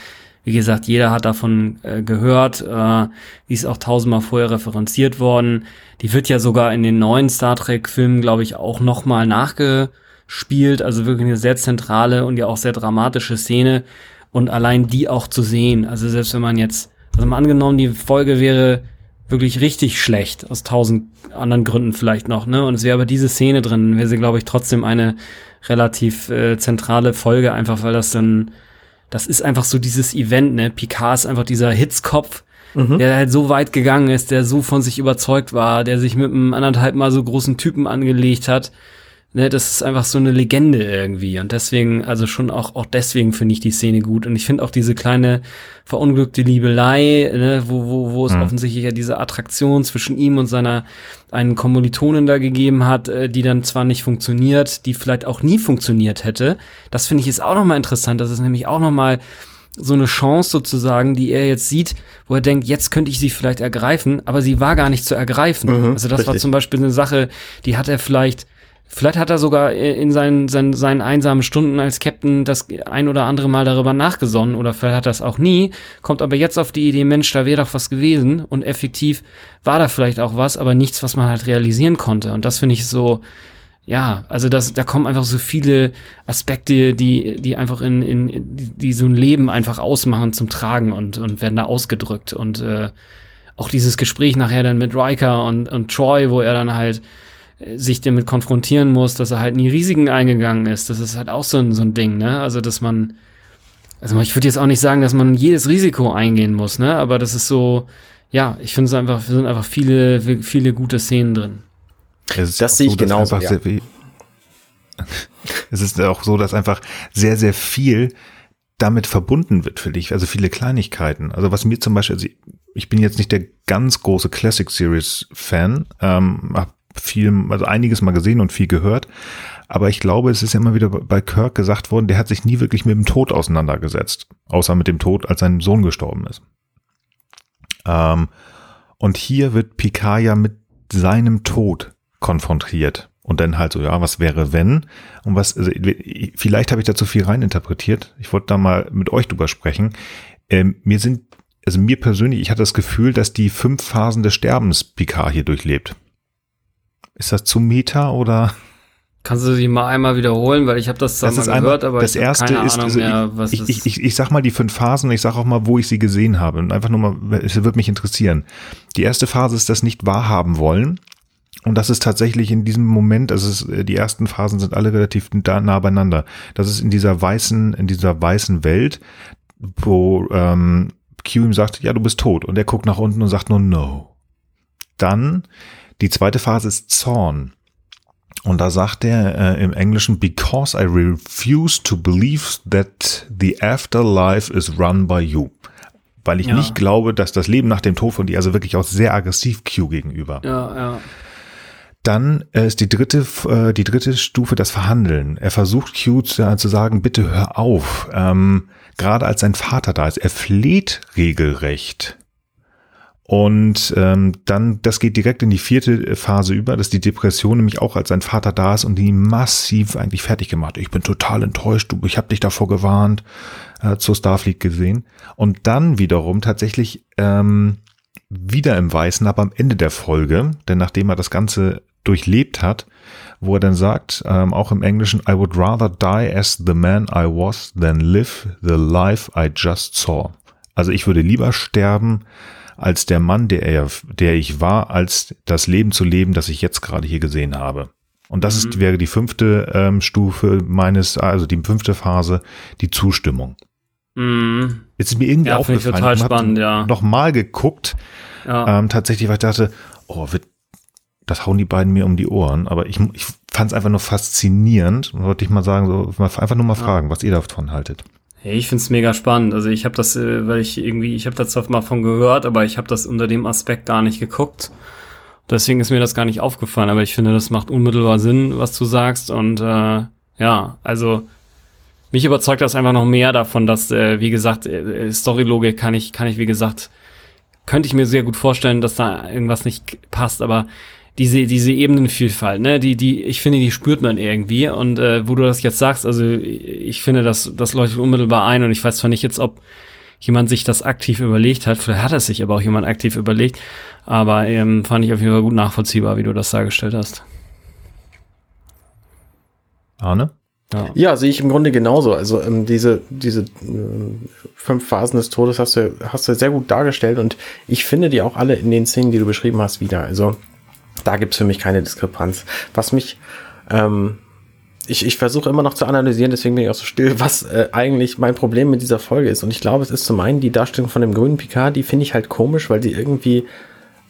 wie gesagt, jeder hat davon äh, gehört, äh, die ist auch tausendmal vorher referenziert worden. Die wird ja sogar in den neuen Star Trek-Filmen, glaube ich, auch nochmal nachgespielt. Also wirklich eine sehr zentrale und ja auch sehr dramatische Szene. Und allein die auch zu sehen, also selbst wenn man jetzt, also mal angenommen, die Folge wäre wirklich richtig schlecht, aus tausend anderen Gründen vielleicht noch, ne? Und es wäre aber diese Szene drin, wäre sie, glaube ich, trotzdem eine relativ äh, zentrale Folge, einfach weil das dann das ist einfach so dieses Event, ne? Picard ist einfach dieser Hitzkopf, mhm. der halt so weit gegangen ist, der so von sich überzeugt war, der sich mit einem anderthalb mal so großen Typen angelegt hat ne, das ist einfach so eine Legende irgendwie. Und deswegen, also schon auch, auch deswegen finde ich die Szene gut. Und ich finde auch diese kleine verunglückte Liebelei, ne, wo, wo, wo es mhm. offensichtlich ja diese Attraktion zwischen ihm und seiner einen Kommilitonen da gegeben hat, äh, die dann zwar nicht funktioniert, die vielleicht auch nie funktioniert hätte. Das finde ich ist auch nochmal interessant. Das ist nämlich auch nochmal so eine Chance sozusagen, die er jetzt sieht, wo er denkt, jetzt könnte ich sie vielleicht ergreifen, aber sie war gar nicht zu ergreifen. Mhm, also das richtig. war zum Beispiel eine Sache, die hat er vielleicht Vielleicht hat er sogar in seinen, seinen, seinen einsamen Stunden als Captain das ein oder andere Mal darüber nachgesonnen oder vielleicht hat er das auch nie, kommt aber jetzt auf die Idee, Mensch, da wäre doch was gewesen und effektiv war da vielleicht auch was, aber nichts, was man halt realisieren konnte. Und das finde ich so, ja, also das, da kommen einfach so viele Aspekte, die, die einfach in, in, die so ein Leben einfach ausmachen zum Tragen und, und werden da ausgedrückt. Und äh, auch dieses Gespräch nachher dann mit Riker und, und Troy, wo er dann halt sich damit konfrontieren muss, dass er halt nie Risiken eingegangen ist. Das ist halt auch so ein, so ein Ding, ne? Also, dass man, also ich würde jetzt auch nicht sagen, dass man jedes Risiko eingehen muss, ne? Aber das ist so, ja, ich finde es einfach, es sind einfach viele, viele gute Szenen drin. Das sehe ich so, genauso. Ja. es ist auch so, dass einfach sehr, sehr viel damit verbunden wird für dich, also viele Kleinigkeiten. Also was mir zum Beispiel, also ich bin jetzt nicht der ganz große Classic Series Fan, ähm, habe viel, also einiges mal gesehen und viel gehört. Aber ich glaube, es ist ja immer wieder bei Kirk gesagt worden, der hat sich nie wirklich mit dem Tod auseinandergesetzt. Außer mit dem Tod, als sein Sohn gestorben ist. Ähm, und hier wird Picard ja mit seinem Tod konfrontiert. Und dann halt so, ja, was wäre wenn? Und was, also, vielleicht habe ich da zu viel reininterpretiert. Ich wollte da mal mit euch drüber sprechen. Ähm, mir sind, also mir persönlich, ich hatte das Gefühl, dass die fünf Phasen des Sterbens Picard hier durchlebt. Ist das zu Meta oder? Kannst du sie mal einmal wiederholen, weil ich habe das, das mal gehört, aber das ich erste keine ist, Ahnung also mehr, was ich, ich, ich, ich sag mal die fünf Phasen und ich sag auch mal, wo ich sie gesehen habe und einfach nur mal, es wird mich interessieren. Die erste Phase ist das nicht wahrhaben wollen und das ist tatsächlich in diesem Moment, also es, die ersten Phasen sind alle relativ nah beieinander. Das ist in dieser weißen, in dieser weißen Welt, wo ähm, Q ihm sagt, ja, du bist tot und er guckt nach unten und sagt nur no. Dann die zweite Phase ist Zorn. Und da sagt er äh, im Englischen, because I refuse to believe that the afterlife is run by you. Weil ich Ja. nicht glaube, dass das Leben nach dem Tod von dir, also wirklich auch sehr aggressiv Q gegenüber. Ja, ja. Dann äh, ist die dritte, äh, die dritte Stufe das Verhandeln. Er versucht Q zu, äh, zu sagen, bitte hör auf. Ähm, gerade als sein Vater da ist. Er fleht regelrecht. Und ähm, dann, das geht direkt in die vierte Phase über, dass die Depression nämlich auch als sein Vater da ist und die massiv eigentlich fertig gemacht. Ich bin total enttäuscht, du, ich habe dich davor gewarnt, äh, zur Starfleet gesehen. Und dann wiederum tatsächlich ähm, wieder im Weißen, aber am Ende der Folge, denn nachdem er das Ganze durchlebt hat, wo er dann sagt, ähm, auch im Englischen, I would rather die as the man I was than live the life I just saw. Also ich würde lieber sterben als der Mann, der, er, der ich war, als das Leben zu leben, das ich jetzt gerade hier gesehen habe. Und das ist, wäre die fünfte ähm, Stufe meines, also die fünfte Phase, die Zustimmung. Mhm. Jetzt ist mir irgendwie Ja, aufgefallen, total spannend, ja. nochmal geguckt, ja. ähm, tatsächlich, weil ich dachte, oh, wird, das hauen die beiden mir um die Ohren. Aber ich, ich fand es einfach nur faszinierend. Und wollte ich mal sagen, so einfach nur mal fragen, was ihr davon haltet. Ich find's mega spannend. Also ich habe das, äh, weil ich irgendwie, ich habe da zwar mal von gehört, aber ich habe das unter dem Aspekt gar nicht geguckt. Deswegen ist mir das gar nicht aufgefallen. Aber ich finde, das macht unmittelbar Sinn, was du sagst. Und äh, ja, also mich überzeugt das einfach noch mehr davon, dass, äh, wie gesagt, äh, äh, Storylogik kann ich, kann ich, wie gesagt, könnte ich mir sehr gut vorstellen, dass da irgendwas nicht passt, aber diese, diese Ebenenvielfalt, ne, die, die, ich finde, die spürt man irgendwie. Und äh, wo du das jetzt sagst, also ich finde, das, das leuchtet unmittelbar ein und ich weiß zwar nicht jetzt, ob jemand sich das aktiv überlegt hat, vielleicht hat es sich aber auch jemand aktiv überlegt, aber ähm, fand ich auf jeden Fall gut nachvollziehbar, wie du das dargestellt hast. Arne? Ja. Ja, sehe ich im Grunde genauso. Also ähm, diese, diese ähm, fünf Phasen des Todes hast du, hast du sehr gut dargestellt und ich finde die auch alle in den Szenen, die du beschrieben hast, wieder. Also da gibt's für mich keine Diskrepanz. Was mich, ähm, ich, ich versuche immer noch zu analysieren, deswegen bin ich auch so still, was äh, eigentlich mein Problem mit dieser Folge ist. Und ich glaube, es ist zum einen die Darstellung von dem grünen Picard, die finde ich halt komisch, weil sie irgendwie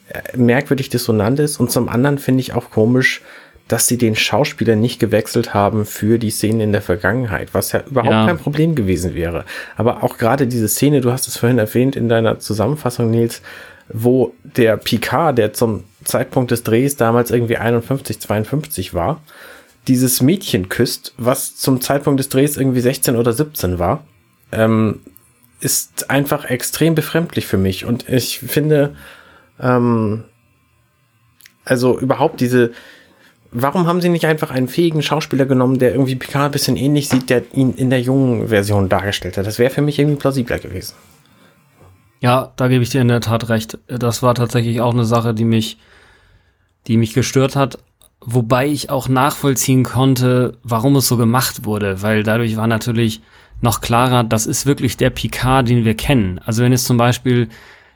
äh, merkwürdig dissonant ist. Und zum anderen finde ich auch komisch, dass sie den Schauspieler nicht gewechselt haben für die Szenen in der Vergangenheit, was ja überhaupt Ja. kein Problem gewesen wäre. Aber auch gerade diese Szene, du hast es vorhin erwähnt in deiner Zusammenfassung, Nils, wo der Picard, der zum Zeitpunkt des Drehs damals irgendwie 51, 52 war, dieses Mädchen küsst, was zum Zeitpunkt des Drehs irgendwie 16 oder 17 war, ähm, ist einfach extrem befremdlich für mich. Und ich finde, ähm, also überhaupt diese, warum haben sie nicht einfach einen fähigen Schauspieler genommen, der irgendwie Picard ein bisschen ähnlich sieht, der ihn in der jungen Version dargestellt hat? Das wäre für mich irgendwie plausibler gewesen. Ja, da gebe ich dir in der Tat recht. Das war tatsächlich auch eine Sache, die mich, die mich gestört hat, wobei ich auch nachvollziehen konnte, warum es so gemacht wurde, weil dadurch war natürlich noch klarer, das ist wirklich der Picard, den wir kennen. Also wenn es zum Beispiel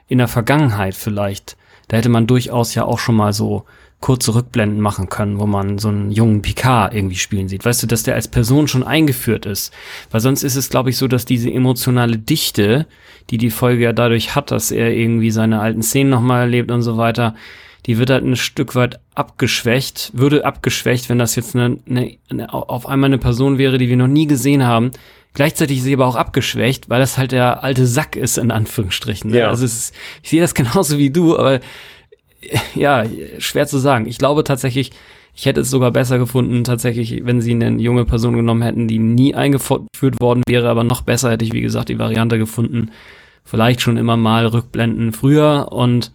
in der Vergangenheit vielleicht, da hätte man durchaus ja auch schon mal so kurze Rückblenden machen können, wo man so einen jungen Picard irgendwie spielen sieht. Weißt du, dass der als Person schon eingeführt ist. Weil sonst ist es, glaube ich, so, dass diese emotionale Dichte, die die Folge ja dadurch hat, dass er irgendwie seine alten Szenen nochmal erlebt und so weiter, die wird halt ein Stück weit abgeschwächt, würde abgeschwächt, wenn das jetzt eine, eine, eine, auf einmal eine Person wäre, die wir noch nie gesehen haben. Gleichzeitig ist sie aber auch abgeschwächt, weil das halt der alte Sack ist, in Anführungsstrichen. ne? Ja. Also es ist, ich sehe das genauso wie du, aber ja, schwer zu sagen. Ich glaube tatsächlich, ich hätte es sogar besser gefunden, tatsächlich, wenn sie eine junge Person genommen hätten, die nie eingeführt worden wäre, aber noch besser hätte ich, wie gesagt, die Variante gefunden. Vielleicht schon immer mal Rückblenden früher und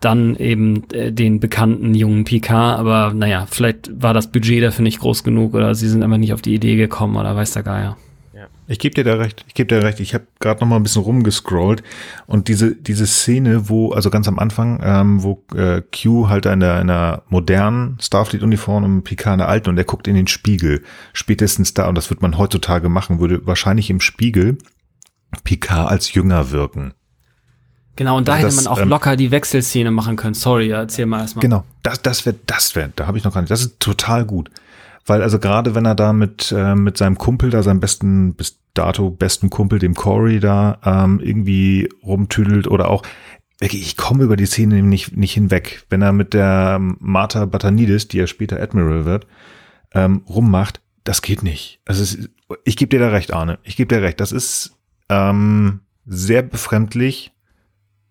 dann eben äh, den bekannten jungen Picard, aber naja, vielleicht war das Budget dafür nicht groß genug oder sie sind einfach nicht auf die Idee gekommen oder weiß der Geier. Ich gebe dir da recht. Ich gebe dir recht. Ich habe gerade noch mal ein bisschen rumgescrollt und diese diese Szene, wo also ganz am Anfang, ähm, wo äh, Q halt in der, in einer modernen Starfleet-Uniform und Picard in der alten und er guckt in den Spiegel. Spätestens da und das wird man heutzutage machen, würde wahrscheinlich im Spiegel Picard als jünger wirken. Genau, und da also hätte das, man auch ähm, locker die Wechselszene machen können. Sorry, erzähl mal erstmal. Genau, das, das wäre, das wäre, da habe ich noch gar nicht. Das ist total gut. Weil also gerade wenn er da mit, äh, mit seinem Kumpel, da seinem besten, bis dato besten Kumpel, dem Corey da, ähm, irgendwie rumtüdelt oder auch, ich komme über die Szene nicht, nicht hinweg, wenn er mit der Martha Batanidis, die ja später Admiral wird, ähm, rummacht, das geht nicht. Also es, ich gebe dir da recht, Arne. Ich gebe dir recht. Das ist ähm, sehr befremdlich,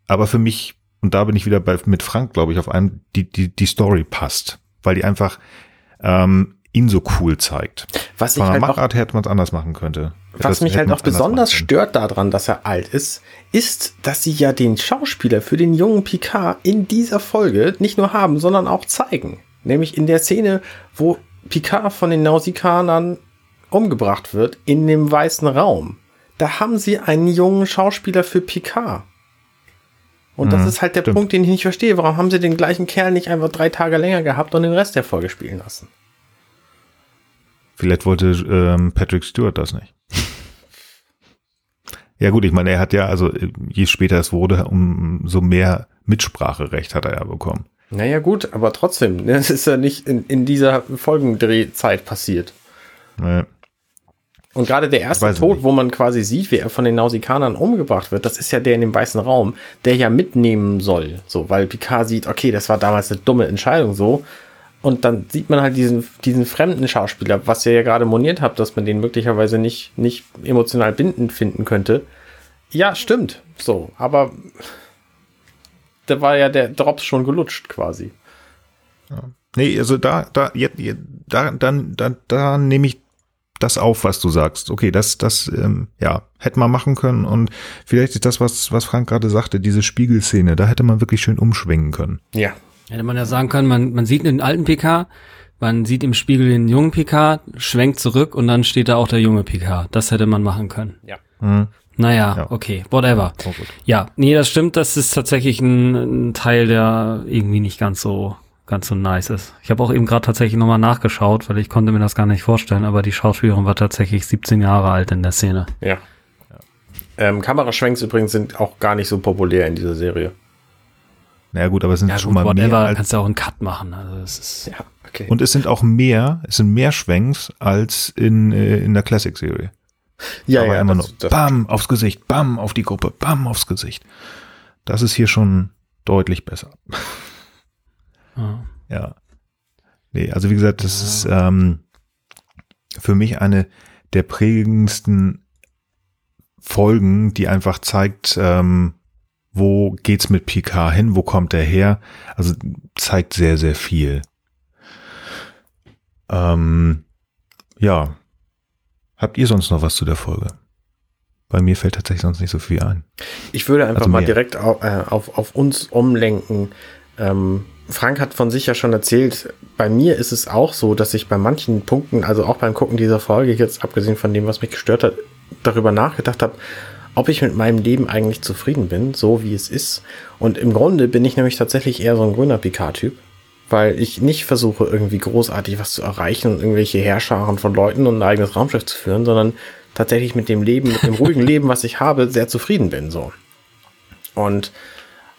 aber für mich, und da bin ich wieder bei, mit Frank, glaube ich, auf einem, die, die, die Story passt, weil die einfach ähm, ihn so cool zeigt. Was ich halt Machart hätte man es anders machen könnte. Was das mich halt auch besonders stört daran, dass er alt ist, ist, dass sie ja den Schauspieler für den jungen Picard in dieser Folge nicht nur haben, sondern auch zeigen. Nämlich in der Szene, wo Picard von den Nausikanern umgebracht wird, in dem weißen Raum. Da haben sie einen jungen Schauspieler für Picard. Und das mhm, ist halt der stimmt. Punkt, den ich nicht verstehe. Warum haben sie den gleichen Kerl nicht einfach drei Tage länger gehabt und den Rest der Folge spielen lassen? Vielleicht wollte ähm, Patrick Stewart das nicht. ja gut, ich meine, er hat ja, also je später es wurde, umso mehr Mitspracherecht hat er ja bekommen. Naja gut, aber trotzdem, das ist ja nicht in, in dieser Folgendrehzeit passiert. Nee. Und gerade der erste Tod, nicht. wo man quasi sieht, wie er von den Nausikanern umgebracht wird, das ist ja der in dem weißen Raum, der ja mitnehmen soll. So, weil Picard sieht, okay, das war damals eine dumme Entscheidung so. Und dann sieht man halt diesen, diesen fremden Schauspieler, was ihr ja gerade moniert habt, dass man den möglicherweise nicht, nicht emotional bindend finden könnte. Ja, stimmt. So, aber da war ja der Drops schon gelutscht quasi. Ja. Nee, also da, da, jetzt, da, dann, da, da nehme ich das auf, was du sagst. Okay, das, das, ähm, ja, hätte man machen können und vielleicht ist das, was, was Frank gerade sagte, diese Spiegelszene, da hätte man wirklich schön umschwingen können. Ja, Hätte man ja sagen können, man, man sieht den alten PK, man sieht im Spiegel den jungen PK, schwenkt zurück und dann steht da auch der junge PK. Das hätte man machen können. Ja. Mhm. Naja, ja. okay, whatever. Oh, ja, nee, das stimmt, das ist tatsächlich ein, ein, Teil, der irgendwie nicht ganz so ganz so nice ist. Ich habe auch eben gerade tatsächlich nochmal nachgeschaut, weil ich konnte mir das gar nicht vorstellen, aber die Schauspielerin war tatsächlich 17 Jahre alt in der Szene. Ja. ja. Ähm, Kameraschwenks übrigens sind auch gar nicht so populär in dieser Serie. Naja gut, aber es sind ja, schon gut, mal whatever, mehr. Als, kannst du auch einen Cut machen. Also es ist ja, okay. Und es sind auch mehr, es sind mehr Schwenks als in, äh, in der Classic-Serie. Ja, aber ja. Immer das, nur das Bam aufs Gesicht, Bam auf die Gruppe, Bam aufs Gesicht. Das ist hier schon deutlich besser. Ah. Ja. Nee, also wie gesagt, das ist ähm, für mich eine der prägendsten Folgen, die einfach zeigt, ähm, wo geht's mit Picard hin? Wo kommt er her? Also zeigt sehr, sehr viel. Ähm, ja. Habt ihr sonst noch was zu der Folge? Bei mir fällt tatsächlich sonst nicht so viel ein. Ich würde einfach also mal direkt auf, äh, auf, auf uns umlenken. Ähm, Frank hat von sich ja schon erzählt, bei mir ist es auch so, dass ich bei manchen Punkten, also auch beim Gucken dieser Folge, jetzt abgesehen von dem, was mich gestört hat, darüber nachgedacht habe, ob ich mit meinem Leben eigentlich zufrieden bin, so wie es ist. Und im Grunde bin ich nämlich tatsächlich eher so ein grüner Picard-Typ, weil ich nicht versuche, irgendwie großartig was zu erreichen und irgendwelche Herrscharen von Leuten und ein eigenes Raumschiff zu führen, sondern tatsächlich mit dem Leben, mit dem ruhigen Leben, was ich habe, sehr zufrieden bin, so. Und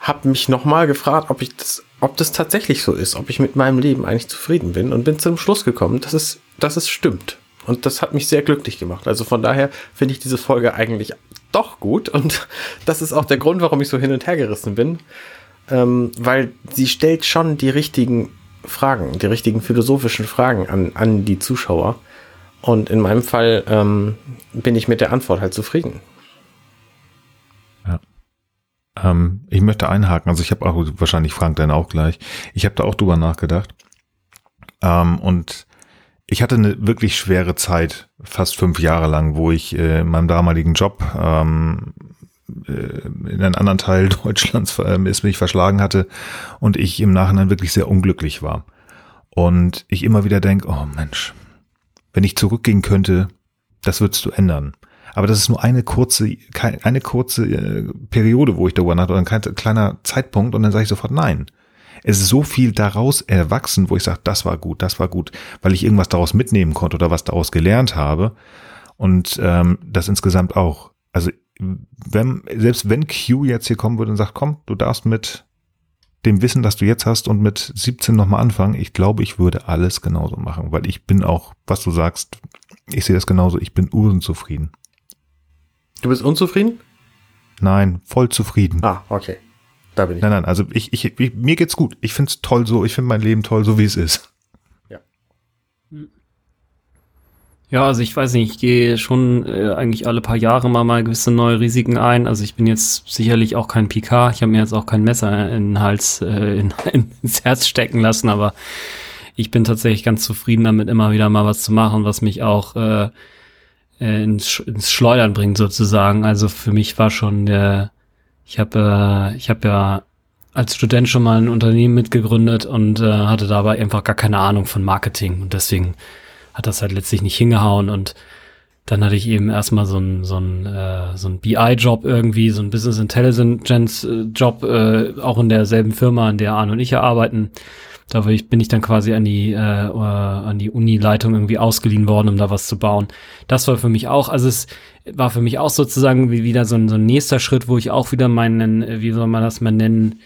habe mich nochmal gefragt, ob ich das, ob das tatsächlich so ist, ob ich mit meinem Leben eigentlich zufrieden bin und bin zum Schluss gekommen, dass es, dass es stimmt. Und das hat mich sehr glücklich gemacht. Also von daher finde ich diese Folge eigentlich doch gut. Und das ist auch der Grund, warum ich so hin und her gerissen bin, ähm, weil sie stellt schon die richtigen Fragen, die richtigen philosophischen Fragen an, an die Zuschauer. Und in meinem Fall ähm, bin ich mit der Antwort halt zufrieden. Ja. Ähm, ich möchte einhaken, also ich habe auch, wahrscheinlich Frank dann auch gleich, ich habe da auch drüber nachgedacht. Ähm, und ich hatte eine wirklich schwere Zeit, fast fünf Jahre lang, wo ich äh, in meinem damaligen Job ähm, äh, in einen anderen Teil Deutschlands äh, es mich verschlagen hatte und ich im Nachhinein wirklich sehr unglücklich war. Und ich immer wieder denke, oh Mensch, wenn ich zurückgehen könnte, das würdest du ändern. Aber das ist nur eine kurze, eine kurze äh, Periode, wo ich darüber nachdenke, oder ein kleiner Zeitpunkt und dann sage ich sofort nein. Es ist so viel daraus erwachsen, wo ich sage, das war gut, das war gut, weil ich irgendwas daraus mitnehmen konnte oder was daraus gelernt habe. Und ähm, das insgesamt auch. Also wenn, selbst wenn Q jetzt hier kommen würde und sagt, komm, du darfst mit dem Wissen, das du jetzt hast und mit 17 nochmal anfangen, ich glaube, ich würde alles genauso machen, weil ich bin auch, was du sagst, ich sehe das genauso, ich bin urzufrieden. Du bist unzufrieden? Nein, voll zufrieden. Ah, okay. Da bin ich. Nein, nein, also ich, ich, ich mir geht's gut. Ich find's toll so, ich finde mein Leben toll, so wie es ist. Ja. Ja, also ich weiß nicht, ich gehe schon äh, eigentlich alle paar Jahre mal mal gewisse neue Risiken ein. Also ich bin jetzt sicherlich auch kein PK, ich habe mir jetzt auch kein Messer in den Hals, äh, in, ins Herz stecken lassen, aber ich bin tatsächlich ganz zufrieden damit, immer wieder mal was zu machen, was mich auch äh, äh, ins, ins Schleudern bringt sozusagen. Also für mich war schon der, ich habe äh, ich habe ja als Student schon mal ein Unternehmen mitgegründet und äh, hatte dabei einfach gar keine Ahnung von Marketing und deswegen hat das halt letztlich nicht hingehauen und dann hatte ich eben erstmal so ein so ein äh, so ein BI-Job irgendwie, so ein Business Intelligence-Job, äh, auch in derselben Firma, an der Arne und ich ja arbeiten. Da bin ich dann quasi an die, äh, an die Uni-Leitung irgendwie ausgeliehen worden, um da was zu bauen. Das war für mich auch, also es war für mich auch sozusagen wie wieder so ein, so ein nächster Schritt, wo ich auch wieder meinen, wie soll man das mal nennen,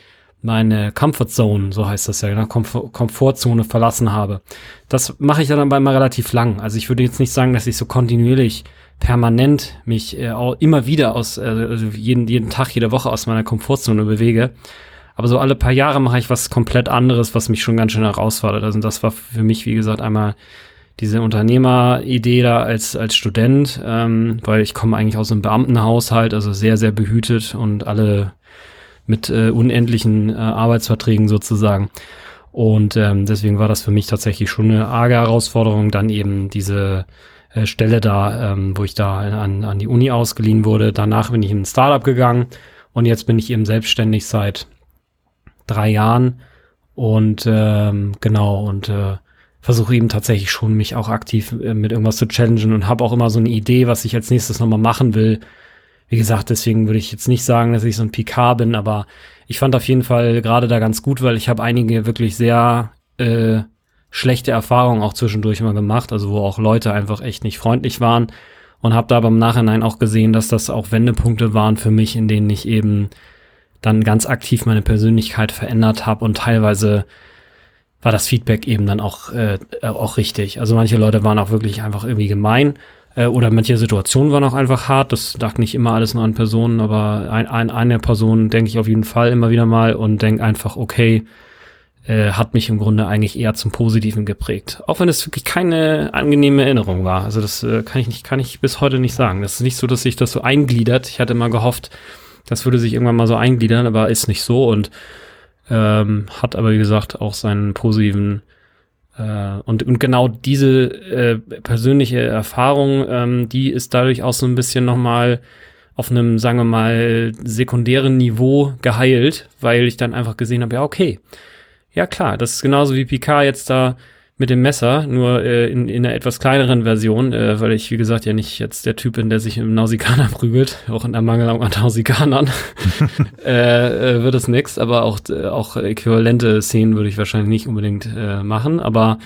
meine Comfort Zone, so heißt das ja, genau, Komfort Komfortzone verlassen habe. Das mache ich dann aber immer relativ lang. Also ich würde jetzt nicht sagen, dass ich so kontinuierlich permanent mich äh, auch immer wieder aus, äh, also jeden, jeden Tag, jede Woche aus meiner Komfortzone bewege. Aber so alle paar Jahre mache ich was komplett anderes, was mich schon ganz schön herausfordert. Also das war für mich, wie gesagt, einmal diese Unternehmeridee da als, als Student, ähm, weil ich komme eigentlich aus einem Beamtenhaushalt, also sehr, sehr behütet und alle mit äh, unendlichen äh, Arbeitsverträgen sozusagen. Und ähm, deswegen war das für mich tatsächlich schon eine arge Herausforderung, dann eben diese äh, Stelle da, ähm, wo ich da an, an die Uni ausgeliehen wurde. Danach bin ich in ein Startup gegangen und jetzt bin ich eben selbstständig seit drei Jahren und ähm, genau und äh, versuche eben tatsächlich schon mich auch aktiv äh, mit irgendwas zu challengen und habe auch immer so eine Idee, was ich als nächstes nochmal machen will. Wie gesagt, deswegen würde ich jetzt nicht sagen, dass ich so ein PK bin, aber ich fand auf jeden Fall gerade da ganz gut, weil ich habe einige wirklich sehr äh, schlechte Erfahrungen auch zwischendurch mal gemacht, also wo auch Leute einfach echt nicht freundlich waren und habe da aber im Nachhinein auch gesehen, dass das auch Wendepunkte waren für mich, in denen ich eben dann ganz aktiv meine Persönlichkeit verändert habe und teilweise war das Feedback eben dann auch, äh, auch richtig. Also manche Leute waren auch wirklich einfach irgendwie gemein äh, oder manche Situationen waren auch einfach hart. Das lag nicht immer alles nur an Personen, aber ein, ein, eine Person denke ich auf jeden Fall immer wieder mal und denke einfach, okay, äh, hat mich im Grunde eigentlich eher zum Positiven geprägt. Auch wenn es wirklich keine angenehme Erinnerung war. Also das äh, kann ich nicht, kann ich bis heute nicht sagen. Das ist nicht so, dass sich das so eingliedert. Ich hatte mal gehofft, das würde sich irgendwann mal so eingliedern, aber ist nicht so und ähm, hat aber, wie gesagt, auch seinen positiven äh, und, und genau diese äh, persönliche Erfahrung, ähm, die ist dadurch auch so ein bisschen nochmal auf einem, sagen wir mal, sekundären Niveau geheilt, weil ich dann einfach gesehen habe, ja, okay, ja klar, das ist genauso wie Picard jetzt da mit dem Messer, nur äh, in, in einer etwas kleineren Version, äh, weil ich, wie gesagt, ja nicht jetzt der Typ bin, der sich im Nausikaner prügelt, auch in der Mangel an Nausikanern, äh, äh, wird es nix, aber auch, äh, auch äquivalente Szenen würde ich wahrscheinlich nicht unbedingt äh, machen, aber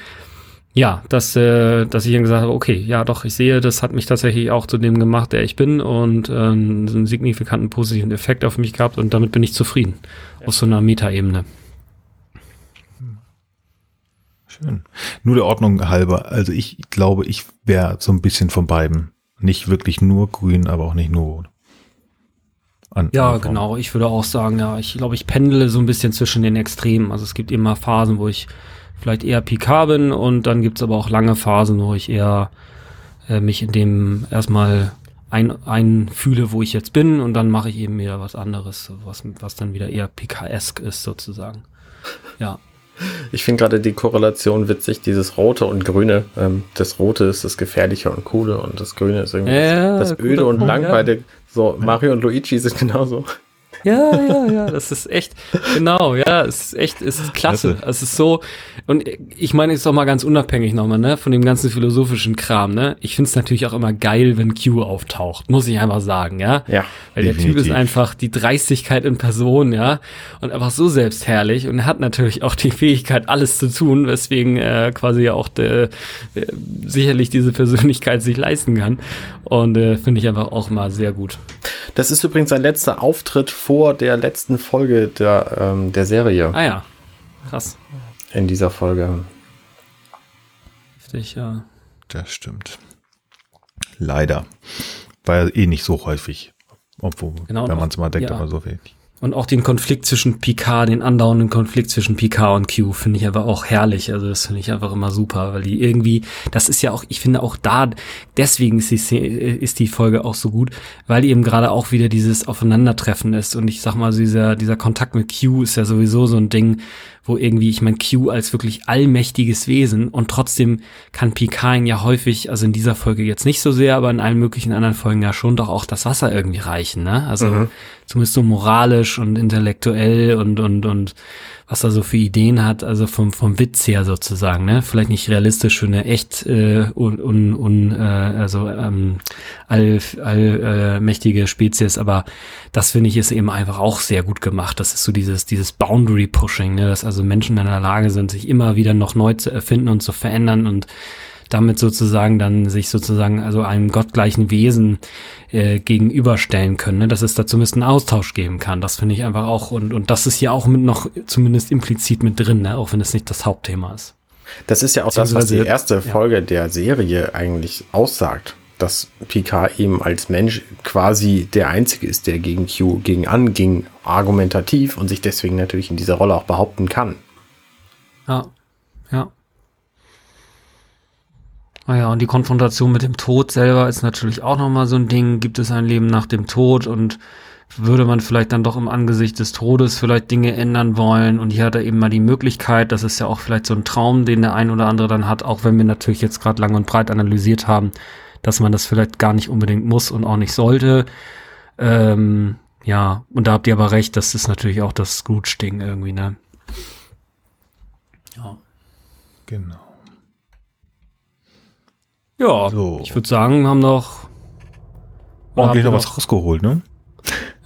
ja, dass, äh, dass ich dann gesagt habe, okay, ja doch, ich sehe, das hat mich tatsächlich auch zu dem gemacht, der ich bin und ähm, einen signifikanten positiven Effekt auf mich gehabt und damit bin ich zufrieden, ja. auf so einer Metaebene. Schön. Nur der Ordnung halber. Also ich glaube, ich wäre so ein bisschen von beiden. Nicht wirklich nur grün, aber auch nicht nur rot. An ja, genau. Ich würde auch sagen, ja, ich glaube, ich pendele so ein bisschen zwischen den Extremen. Also es gibt immer Phasen, wo ich vielleicht eher PK bin und dann gibt's aber auch lange Phasen, wo ich eher äh, mich in dem erstmal ein, einfühle, wo ich jetzt bin und dann mache ich eben wieder was anderes, was, was dann wieder eher PK-esk ist sozusagen. Ja. Ich finde gerade die Korrelation witzig, dieses Rote und Grüne. Ähm, das Rote ist das Gefährliche und Coole und das Grüne ist irgendwie ja, das Öde und Langweilige. So, Mario und Luigi sind genauso. Ja, ja, ja, das ist echt, genau, ja, es ist echt, es ist klasse. klasse. Es ist so, und ich meine, es ist auch mal ganz unabhängig nochmal, ne, von dem ganzen philosophischen Kram, ne. Ich finde es natürlich auch immer geil, wenn Q auftaucht, muss ich einfach sagen, ja. Ja. Weil definitiv. der Typ ist einfach die Dreistigkeit in Person, ja, und einfach so selbstherrlich und er hat natürlich auch die Fähigkeit, alles zu tun, weswegen er quasi ja auch de, äh, sicherlich diese Persönlichkeit sich leisten kann. Und äh, finde ich einfach auch mal sehr gut. Das ist übrigens sein letzter Auftritt vor der letzten Folge der, ähm, der Serie. Ah ja, krass. In dieser Folge. Heftig, ja. Das stimmt. Leider. War ja eh nicht so häufig. Obwohl, genau, wenn man es mal denkt, ja. aber so wenig. Und auch den Konflikt zwischen Picard, den andauernden Konflikt zwischen Picard und Q finde ich aber auch herrlich. Also das finde ich einfach immer super, weil die irgendwie, das ist ja auch, ich finde auch da, deswegen ist die, ist die Folge auch so gut, weil eben gerade auch wieder dieses Aufeinandertreffen ist. Und ich sag mal, dieser, dieser Kontakt mit Q ist ja sowieso so ein Ding, wo irgendwie, ich meine, Q als wirklich allmächtiges Wesen und trotzdem kann Picard ihn ja häufig, also in dieser Folge jetzt nicht so sehr, aber in allen möglichen anderen Folgen ja schon doch auch das Wasser irgendwie reichen, ne? Also mhm. zumindest so moralisch und intellektuell und, und, und was er so für Ideen hat, also vom, vom Witz her sozusagen, ne? Vielleicht nicht realistisch für eine echt äh, un, un, un, äh, also ähm, all, allmächtige äh, Spezies, aber das finde ich ist eben einfach auch sehr gut gemacht. Das ist so dieses, dieses Boundary Pushing, ne? dass also Menschen in der Lage sind, sich immer wieder noch neu zu erfinden und zu verändern und damit sozusagen dann sich sozusagen also einem gottgleichen Wesen äh, gegenüberstellen können, ne? dass es da zumindest einen Austausch geben kann. Das finde ich einfach auch und und das ist hier auch mit noch zumindest implizit mit drin, ne? auch wenn es nicht das Hauptthema ist. Das ist ja auch das, was die erste Folge ja. der Serie eigentlich aussagt, dass Picard eben als Mensch quasi der Einzige ist, der gegen Q gegen anging, argumentativ und sich deswegen natürlich in dieser Rolle auch behaupten kann. Ja, ja. Naja, und die Konfrontation mit dem Tod selber ist natürlich auch nochmal so ein Ding. Gibt es ein Leben nach dem Tod und würde man vielleicht dann doch im Angesicht des Todes vielleicht Dinge ändern wollen? Und hier hat er eben mal die Möglichkeit, das ist ja auch vielleicht so ein Traum, den der ein oder andere dann hat, auch wenn wir natürlich jetzt gerade lang und breit analysiert haben, dass man das vielleicht gar nicht unbedingt muss und auch nicht sollte. Ähm, ja, und da habt ihr aber recht, das ist natürlich auch das Scrooge-Ding irgendwie, ne? Ja. Genau. Ja, so. ich würde sagen, haben doch ordentlich noch was rausgeholt, ne?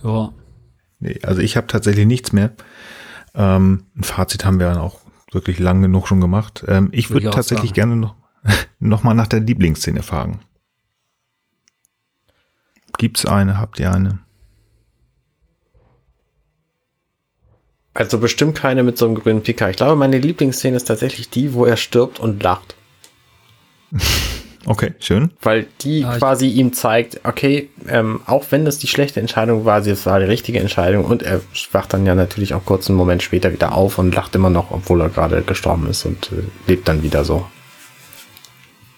Ja. Nee, also ich habe tatsächlich nichts mehr. Ähm, ein Fazit haben wir dann auch wirklich lang genug schon gemacht. Ähm, ich würde würd tatsächlich sagen. gerne noch, noch mal nach der Lieblingsszene fragen. Gibt's eine? Habt ihr eine? Also bestimmt keine mit so einem grünen Pika. Ich glaube, meine Lieblingsszene ist tatsächlich die, wo er stirbt und lacht. Okay, schön. Weil die ja, quasi ihm zeigt, okay, ähm, auch wenn das die schlechte Entscheidung war, es war die richtige Entscheidung und er wacht dann ja natürlich auch kurz einen Moment später wieder auf und lacht immer noch, obwohl er gerade gestorben ist und äh, lebt dann wieder so.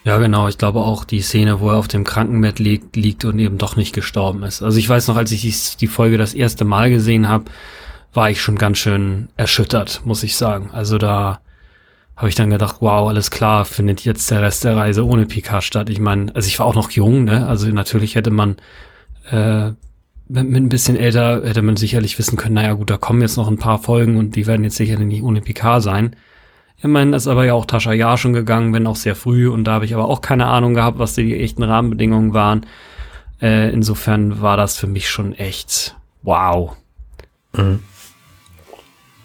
Ja, genau. Ich glaube auch die Szene, wo er auf dem Krankenbett liegt, liegt und eben doch nicht gestorben ist. Also ich weiß noch, als ich die, die Folge das erste Mal gesehen habe, war ich schon ganz schön erschüttert, muss ich sagen. Also da habe ich dann gedacht, wow, alles klar, findet jetzt der Rest der Reise ohne Picard statt. Ich meine, also ich war auch noch jung, ne? Also natürlich hätte man äh, mit, mit ein bisschen älter hätte man sicherlich wissen können, naja gut, da kommen jetzt noch ein paar Folgen und die werden jetzt sicherlich nicht ohne Picard sein. Ich meine, ist aber ja auch Tascha Ja schon gegangen, wenn auch sehr früh und da habe ich aber auch keine Ahnung gehabt, was die echten Rahmenbedingungen waren. Äh, insofern war das für mich schon echt wow. Mhm.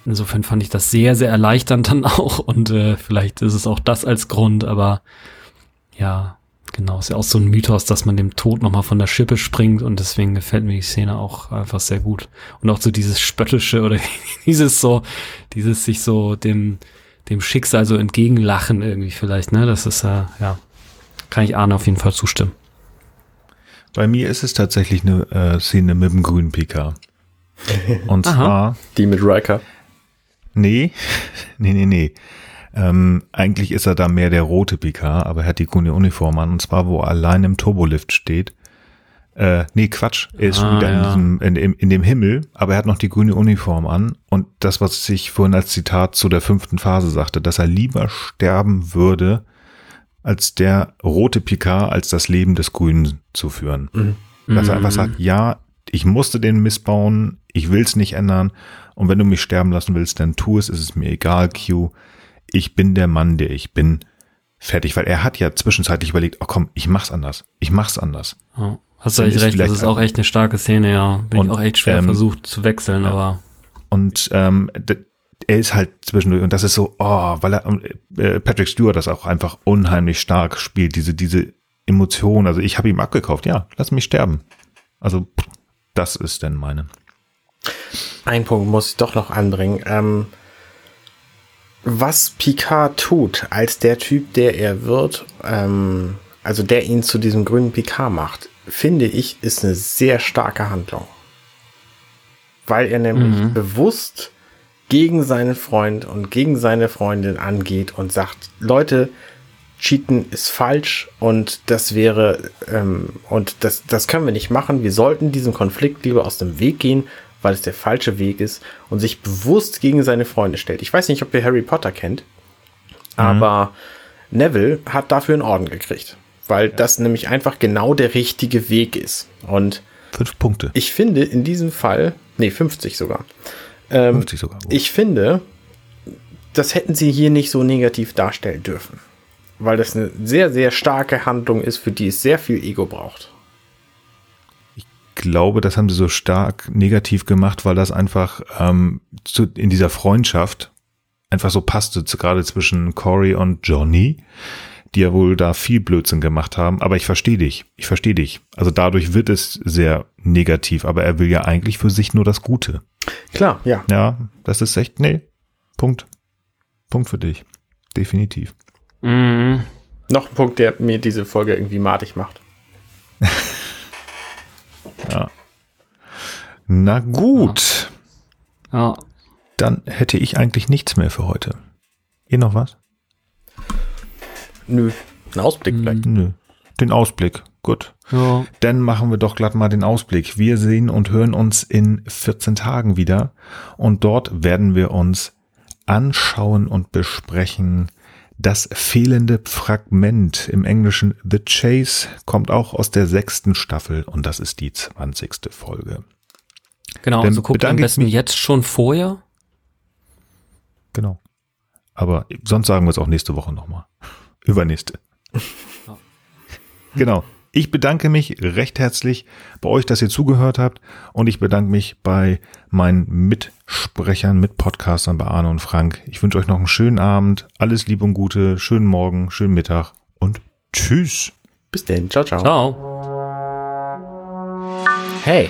Insofern fand ich das sehr, sehr erleichternd dann auch und äh, vielleicht ist es auch das als Grund, aber ja, genau, ist ja auch so ein Mythos, dass man dem Tod nochmal von der Schippe springt und deswegen gefällt mir die Szene auch einfach sehr gut. Und auch so dieses Spöttische oder dieses so, dieses sich so dem, dem Schicksal so entgegenlachen irgendwie vielleicht, ne, das ist äh, ja, kann ich Arne auf jeden Fall zustimmen. Bei mir ist es tatsächlich eine äh, Szene mit dem grünen PK. Und zwar die mit Riker. Nee, nee, nee, nee. Ähm, eigentlich ist er da mehr der rote PK, aber er hat die grüne Uniform an. Und zwar, wo er allein im Turbolift steht. Äh, nee, Quatsch. Er ist ah, wieder ja. in, diesem, in, in, in, dem Himmel, aber er hat noch die grüne Uniform an. Und das, was ich vorhin als Zitat zu der fünften Phase sagte, dass er lieber sterben würde, als der rote Picard, als das Leben des Grünen zu führen. Mhm. Dass er einfach sagt, ja, ich musste den missbauen, ich will es nicht ändern. Und wenn du mich sterben lassen willst, dann tu es, ist es mir egal, Q. Ich bin der Mann, der ich bin. Fertig, weil er hat ja zwischenzeitlich überlegt, oh komm, ich mach's anders. Ich mach's anders. Ja, hast du eigentlich recht, das ist auch echt eine starke Szene, ja. Bin und, ich auch echt schwer ähm, versucht zu wechseln, ja. aber. Und ähm, er ist halt zwischendurch und das ist so, oh, weil er äh, Patrick Stewart das auch einfach unheimlich stark spielt, diese diese Emotion. Also ich habe ihm abgekauft, ja, lass mich sterben. Also das ist denn meine. Ein Punkt muss ich doch noch anbringen. Ähm, was Picard tut als der Typ, der er wird, ähm, also der ihn zu diesem grünen Picard macht, finde ich, ist eine sehr starke Handlung. Weil er nämlich mhm. bewusst gegen seinen Freund und gegen seine Freundin angeht und sagt, Leute, Cheaten ist falsch und das wäre, ähm, und das, das können wir nicht machen. Wir sollten diesem Konflikt lieber aus dem Weg gehen, weil es der falsche Weg ist und sich bewusst gegen seine Freunde stellt. Ich weiß nicht, ob ihr Harry Potter kennt, mhm. aber Neville hat dafür einen Orden gekriegt, weil ja. das nämlich einfach genau der richtige Weg ist. Und fünf Punkte. Ich finde in diesem Fall, nee, 50 sogar. Ähm, 50 sogar. Gut. Ich finde, das hätten sie hier nicht so negativ darstellen dürfen weil das eine sehr, sehr starke Handlung ist, für die es sehr viel Ego braucht. Ich glaube, das haben sie so stark negativ gemacht, weil das einfach ähm, zu, in dieser Freundschaft einfach so passte, gerade zwischen Corey und Johnny, die ja wohl da viel Blödsinn gemacht haben. Aber ich verstehe dich. Ich verstehe dich. Also dadurch wird es sehr negativ, aber er will ja eigentlich für sich nur das Gute. Klar, ja. Ja, das ist echt, nee, Punkt. Punkt für dich. Definitiv. Mhm. Noch ein Punkt, der mir diese Folge irgendwie madig macht. ja. Na gut. Ja. Dann hätte ich eigentlich nichts mehr für heute. Ihr noch was? Nö. Ein Ausblick vielleicht. Nö. Den Ausblick. Gut. Ja. Dann machen wir doch glatt mal den Ausblick. Wir sehen und hören uns in 14 Tagen wieder. Und dort werden wir uns anschauen und besprechen, das fehlende Fragment im Englischen The Chase kommt auch aus der sechsten Staffel und das ist die zwanzigste Folge. Genau, Dann also guckt am besten jetzt schon vorher. Genau. Aber sonst sagen wir es auch nächste Woche nochmal. Übernächste. Ja. Genau. Ich bedanke mich recht herzlich bei euch, dass ihr zugehört habt und ich bedanke mich bei meinen Mitsprechern, Mitpodcastern, bei Arne und Frank. Ich wünsche euch noch einen schönen Abend, alles Liebe und Gute, schönen Morgen, schönen Mittag und tschüss. Bis denn, ciao, ciao. Ciao. Hey,